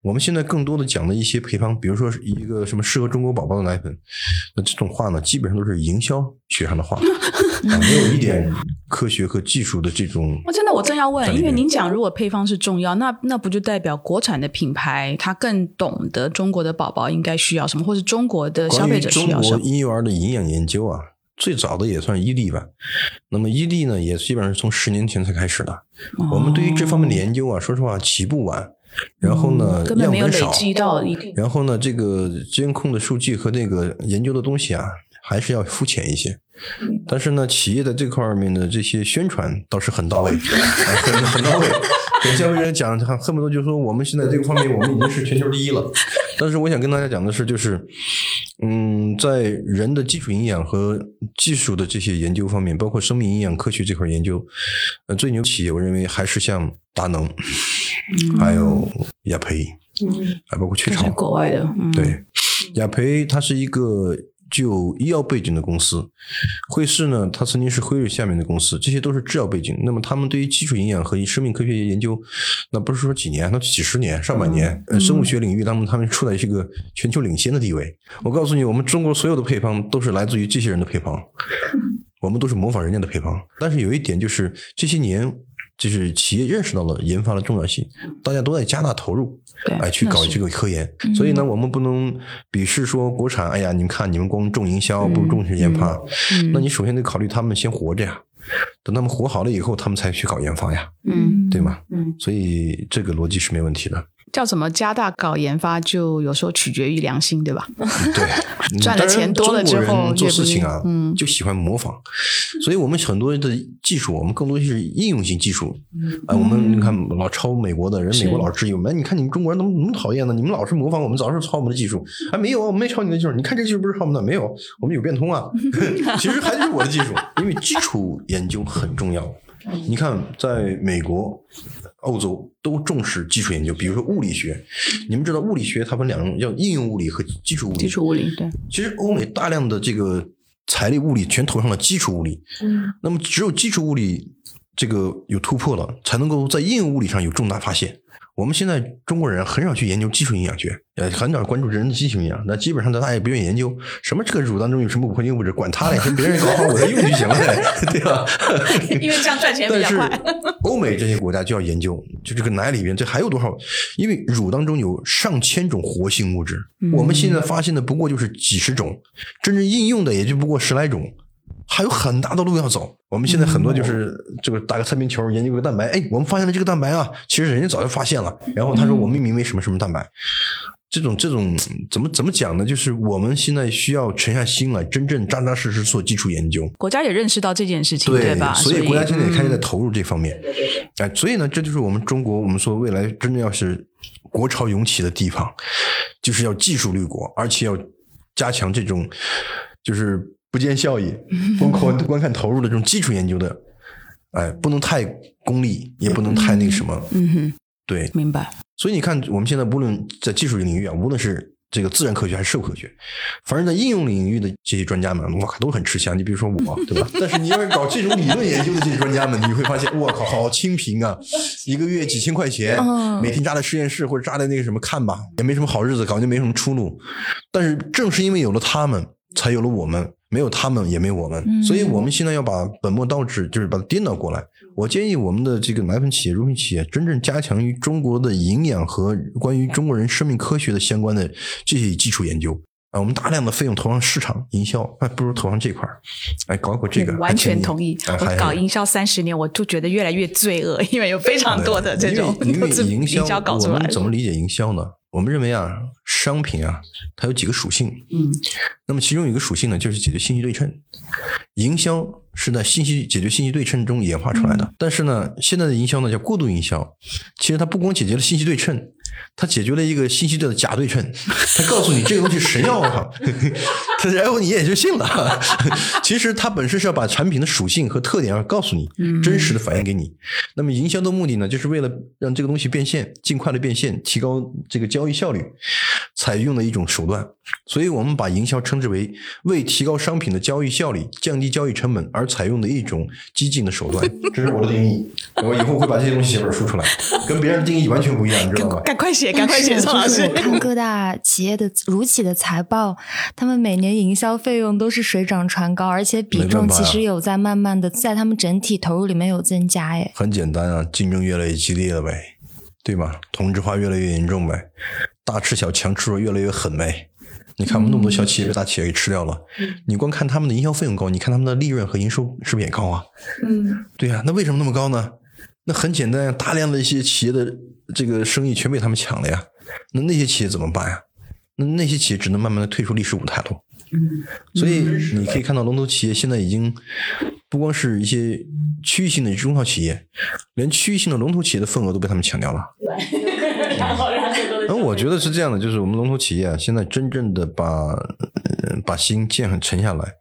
我们现在更多的讲的一些配方，比如说一个什么适合中国宝宝的奶粉，那这种话呢，基本上都是营销学上的话。啊，没有一点科学和技术的这种。我真的，我正要问，因为您讲如果配方是重要，那那不就代表国产的品牌它更懂得中国的宝宝应该需要什么，或是中国的消费者需要什么？中国婴幼儿的营养研究啊，最早的也算伊利吧。那么伊利呢，也基本上是从十年前才开始的。哦、我们对于这方面的研究啊，说实话起步晚，然后呢，嗯、根本没有累样本积到一定。然后呢，这个监控的数据和那个研究的东西啊，还是要肤浅一些。但是呢，企业的这块面的这些宣传倒是很到位，啊、很很到位。给消费者讲，恨不得就说我们现在这个方面我们已经是全球第一了。但是我想跟大家讲的是，就是，嗯，在人的基础营养和技术的这些研究方面，包括生命营养科学这块研究，呃，最牛企业我认为还是像达能，嗯、还有雅培，嗯，还包括雀巢，国外的，嗯、对，雅培它是一个。具有医药背景的公司，惠氏呢，它曾经是辉瑞下面的公司，这些都是制药背景。那么他们对于基础营养和生命科学研究，那不是说几年，那几十年、上百年。呃，生物学领域，他们他们处在一个全球领先的地位。我告诉你，我们中国所有的配方都是来自于这些人的配方，我们都是模仿人家的配方。但是有一点就是，这些年就是企业认识到了研发的重要性，大家都在加大投入。哎，去搞这个科研，所以呢，我们不能鄙视说国产。哎呀，你们看，你们光重营销，不重视研发。那你首先得考虑他们先活着呀。等他们活好了以后，他们才去搞研发呀，嗯，对吗？嗯，所以这个逻辑是没问题的。叫什么加大搞研发，就有时候取决于良心，对吧？对，赚了钱多了之后做事情啊，嗯就喜欢模仿，所以我们很多的技术，我们更多是应用性技术。啊，我们你看老抄美国的人，美国老质疑我们，哎你看你们中国人怎么那么讨厌呢？你们老是模仿我们，早是抄我们的技术。啊，没有啊，我们没抄你的技术。你看这技术不是抄我们的？没有，我们有变通啊。其实还是我的技术，因为基础研究很重要。你看，在美国、欧洲都重视基础研究，比如说物理学。你们知道物理学它分两种，叫应用物理和基础物理。基础物理对，其实欧美大量的这个财力物理全投上了基础物理，嗯，那么只有基础物理这个有突破了，才能够在应用物理上有重大发现。我们现在中国人很少去研究基础营养学，呃，很少关注人的基础营养，那基本上大家也不愿意研究什么这个乳当中有什么五合金物质，管它嘞，跟别人搞好我的用就行了呗，对吧？因为这样赚钱比但是较快。欧美这些国家就要研究，就这个奶里边这还有多少？因为乳当中有上千种活性物质，我们现在发现的不过就是几十种，真正应用的也就不过十来种，还有很大的路要走。我们现在很多就是这个打个擦边球，研究个蛋白，哎，我们发现了这个蛋白啊，其实人家早就发现了，然后他说我命名为什么什么蛋白。这种这种怎么怎么讲呢？就是我们现在需要沉下心来，真正扎扎实实做基础研究。国家也认识到这件事情，对吧？所以国家现在也开始在嗯投入这方面。哎，所以呢，这就是我们中国，我们说未来真正要是国潮涌起的地方，就是要技术立国，而且要加强这种就是不见效益、光看观看投入的这种基础研究的，哎，不能太功利，也不能太那个什么。嗯哼，对，明白。所以你看，我们现在无论在技术领域啊，无论是这个自然科学还是社会科学，反正在应用领域的这些专家们，我靠，都很吃香。你比如说我，对吧？但是你要是搞这种理论研究的这些专家们，你会发现，我靠，好清贫啊！一个月几千块钱，嗯每天扎在实验室或者扎在那个什么看吧，也没什么好日子，搞就没什么出路。但是正是因为有了他们，才有了我们。没有他们，也没有我们，嗯所以我们现在要把本末倒置，就是把它颠倒过来。我建议我们的这个奶粉企业、乳品企业，真正加强于中国的营养和关于中国人生命科学的相关的这些基础研究啊，我们大量的费用投上市场营销，哎，不如投上这块儿，哎，搞搞这个，完全同意。哎我搞营销三十年，我就觉得越来越罪恶，因为有非常多的这种因为营销，搞出我们。怎么理解营销呢？我们认为啊，商品啊，它有几个属性，嗯，那么其中有一个属性呢，就是解决信息对称。营销是在信息解决信息对称中演化出来的，嗯。但是呢，现在的营销呢叫过度营销，其实它不光解决了信息对称，它解决了一个信息的假对称。它告诉你这个东西神药啊，它然后你也就信了。其实它本身是要把产品的属性和特点要告诉你，真实的反映给你。那么营销的目的呢，就是为了让这个东西变现，尽快的变现，提高这个交易效率，采用的一种手段。所以我们把营销称之为为提高商品的交易效率、降低交易成本而采用的一种激进的手段。这是我的定义，我以后会把这些东西写本书出来，跟别人的定义完全不一样，你知道吗？赶快写，赶快写，宋老师我。看各大企业的如企的财报，他们每年营销费用都是水涨船高，而且比重其实有在慢慢的在他们整体投入里面有增加。哎，很简单啊，竞争越来越激烈了呗，对吧？同质化越来越严重呗，大吃小强吃弱越来越狠呗。你看我们那么多小企业被大企业给吃掉了，你光看他们的营销费用高，你看他们的利润和营收是不是也高啊？嗯，对呀、那为什么那么高呢？那很简单呀，大量的一些企业的这个生意全被他们抢了呀。那那些企业怎么办呀？那那些企业只能慢慢的退出历史舞台喽。所以你可以看到，龙头企业现在已经不光是一些区域性的中小企业，连区域性的龙头企业的份额都被他们抢掉了。然后 我觉得是这样的，就是我们龙头企业啊，现在真正的把、呃、把心建很沉下来，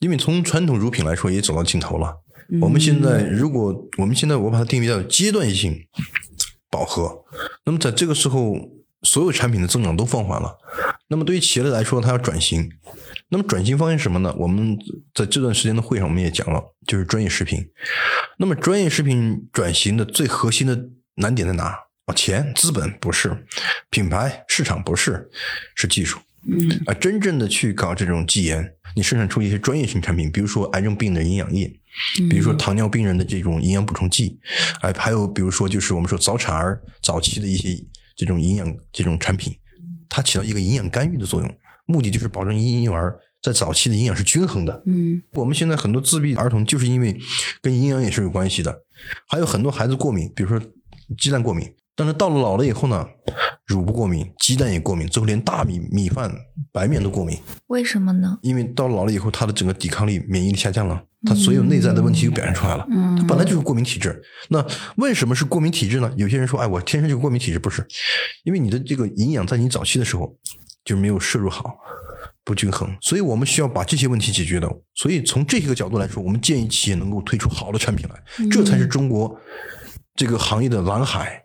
因为从传统乳品来说也走到尽头了。我们现在如果我们现在我把它定义叫阶段性饱和，那么在这个时候，所有产品的增长都放缓了。那么对于企业来说，它要转型。那么转型方向是什么呢？我们在这段时间的会上，我们也讲了，就是专业食品。那么专业食品转型的最核心的难点在哪？啊，钱、资本不是，品牌、市场不是，是技术。嗯啊，真正的去搞这种技研，你生产出一些专业性产品，比如说癌症病人的营养液，比如说糖尿病人的这种营养补充剂，哎，还有比如说就是我们说早产儿早期的一些这种营养这种产品，它起到一个营养干预的作用，目的就是保证婴幼儿在早期的营养是均衡的。嗯我们现在很多自闭儿童就是因为跟营养也是有关系的，还有很多孩子过敏，比如说鸡蛋过敏，但是到了老了以后呢，乳不过敏，鸡蛋也过敏，最后连大米、米饭、白面都过敏，为什么呢？因为到了老了以后，他的整个抵抗力、免疫力下降了，他所有内在的问题就表现出来了。嗯他本来就是过敏体质，那为什么是过敏体质呢？有些人说，哎，我天生就过敏体质，不是，因为你的这个营养在你早期的时候就没有摄入好，不均衡，所以我们需要把这些问题解决的。所以从这些个角度来说，我们建议企业能够推出好的产品来，这才是中国这个行业的蓝海。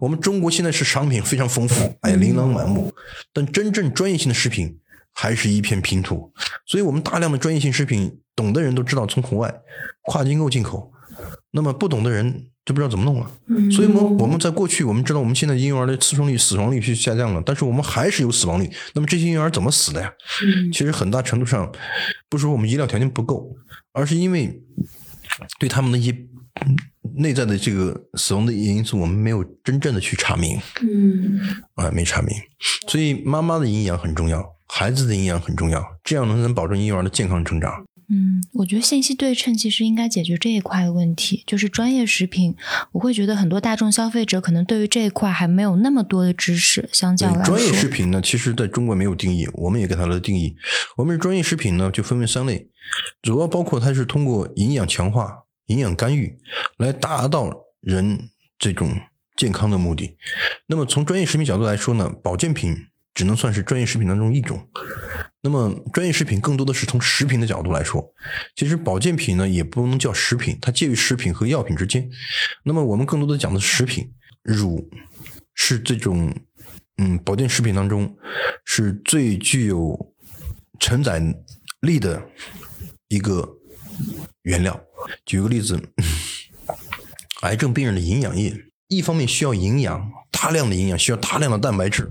我们中国现在是商品非常丰富，哎，琳琅满目，但真正专业性的食品还是一片拼图。所以我们大量的专业性食品，懂的人都知道从国外跨境购进口，那么不懂的人就不知道怎么弄了。所以我们我们在过去我们知道我们现在婴幼儿的次生率、死亡率是下降了，但是我们还是有死亡率。那么这些婴幼儿怎么死的呀？其实很大程度上不是说我们医疗条件不够，而是因为对他们的一些嗯内在的这个死亡的因素，我们没有真正的去查明。嗯啊，没查明，所以妈妈的营养很重要，孩子的营养很重要，这样能能保证婴幼儿的健康成长。嗯，我觉得信息对称其实应该解决这一块的问题，就是专业食品，我会觉得很多大众消费者可能对于这一块还没有那么多的知识，相较来说，专业食品呢，其实在中国没有定义，我们也给它的定义。我们专业食品呢，就分为三类，主要包括它是通过营养强化、营养干预来达到人这种健康的目的。那么从专业食品角度来说呢，保健品只能算是专业食品当中一种。那么专业食品更多的是从食品的角度来说，其实保健品呢也不能叫食品，它介于食品和药品之间。那么我们更多的讲的食品，乳是这种嗯保健食品当中是最具有承载力的一个原料。举个例子，癌症病人的营养液，一方面需要营养，大量的营养，需要大量的蛋白质；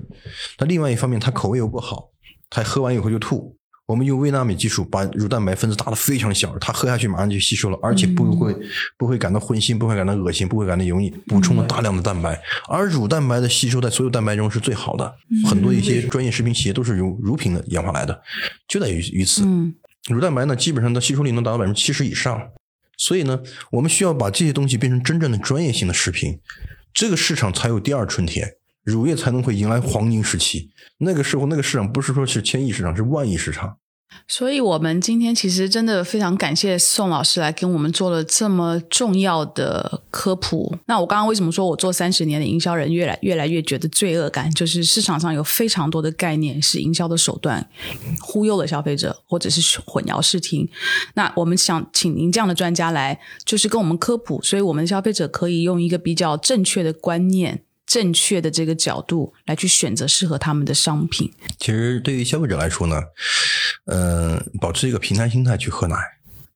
那另外一方面，他口味又不好，他喝完以后就吐。我们用微纳米技术把乳蛋白分子打得非常小，它喝下去马上就吸收了，而且不会、不会感到荤腥，不会感到恶心，不会感到油腻，补充了大量的蛋白。而乳蛋白的吸收在所有蛋白中是最好的，很多一些专业食品企业都是由乳品的演化来的，就在于于此。嗯乳蛋白呢，基本上的吸收率能达到百分之七十以上。所以呢，我们需要把这些东西变成真正的专业性的食品，这个市场才有第二春天，乳业才能会迎来黄金时期。那个时候，那个市场不是说是千亿市场，是万亿市场。所以，我们今天其实真的非常感谢宋老师来跟我们做了这么重要的科普。那我刚刚为什么说我做三十年的营销人，越来越来越觉得罪恶感？就是市场上有非常多的概念是营销的手段，忽悠了消费者，或者是混淆视听。那我们想请您这样的专家来，就是跟我们科普，所以我们消费者可以用一个比较正确的观念。正确的这个角度来去选择适合他们的商品，其实对于消费者来说呢，呃，保持一个平常心态去喝奶，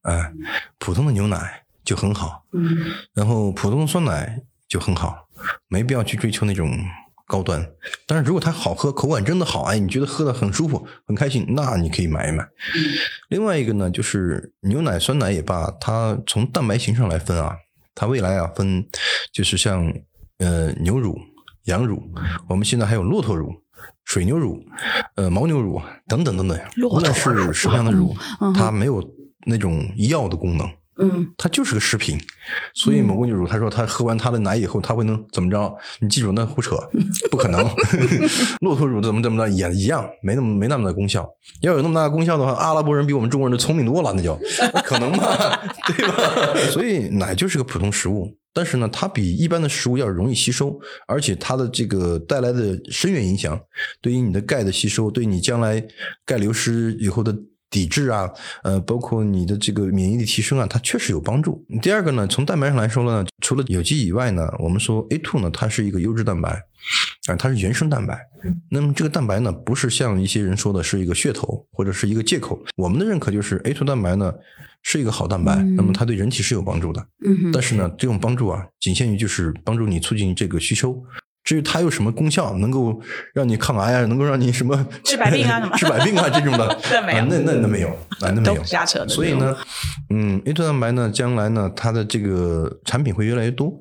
哎、普通的牛奶就很好，嗯，然后普通的酸奶就很好，没必要去追求那种高端。但是如果它好喝，口感真的好，哎，你觉得喝的很舒服、很开心，那你可以买一买。另外一个呢，就是牛奶、酸奶也罢，它从蛋白型上来分啊，它未来啊分就是像呃牛乳、羊乳，我们现在还有骆驼乳。水牛乳、呃牦牛乳等等等等，骆驼无论是什么样的乳，它没有那种药的功能，嗯它就是个食品，所以某个女主她说她喝完她的奶以后，她会能怎么着？你记住那胡扯，不可能。骆驼乳怎么怎么着也一样，没那么没那么大功效。要有那么大的功效的话，阿拉伯人比我们中国人都聪明多了，那就那可能吗？对吧？所以奶就是个普通食物，但是呢，它比一般的食物要容易吸收，而且它的这个带来的深远影响，对于你的钙的吸收，对你将来钙流失以后的抵制啊，呃，包括你的这个免疫力提升啊，它确实有帮助。第二个呢，从蛋白上来说呢，除了有机以外呢，我们说 A two 呢，它是一个优质蛋白，啊、它是原生蛋白。那么这个蛋白呢，不是像一些人说的是一个噱头或者是一个借口。我们的认可就是 A two 蛋白呢是一个好蛋白，那么它对人体是有帮助的。嗯但是呢，这种帮助啊，仅限于就是帮助你促进这个吸收。至于它有什么功效，能够让你抗癌啊，能够让你什么 治百病啊 什么治百病啊这种的，那没有啊那那那没有，啊那没有瞎扯的所以呢，嗯，A 蛋白呢，将来呢，它的这个产品会越来越多，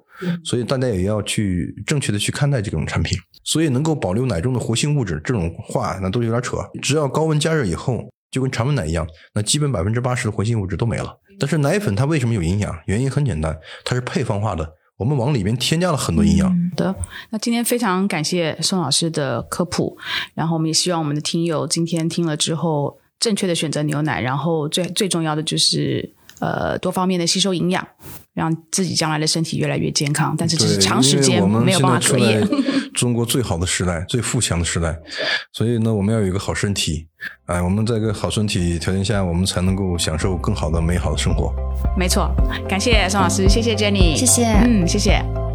所以大家也要去正确的去看待这种产品。所以能够保留奶中的活性物质，这种话那都有点扯。只要高温加热以后，就跟常温奶一样，那基本百分之八十的活性物质都没了。但是奶粉它为什么有营养？原因很简单，它是配方化的，我们往里面添加了很多营养。好的，那今天非常感谢宋老师的科普，然后我们也希望我们的听友今天听了之后，正确的选择牛奶，然后最最重要的就是呃多方面的吸收营养，让自己将来的身体越来越健康。但是这是，长时间我们没有办法可以 中国最好的时代，最富强的时代，所以呢，我们要有一个好身体。哎，我们在一个好身体条件下，我们才能够享受更好的、美好的生活。没错，感谢宋老师，谢谢 Jenny，谢谢嗯，谢谢。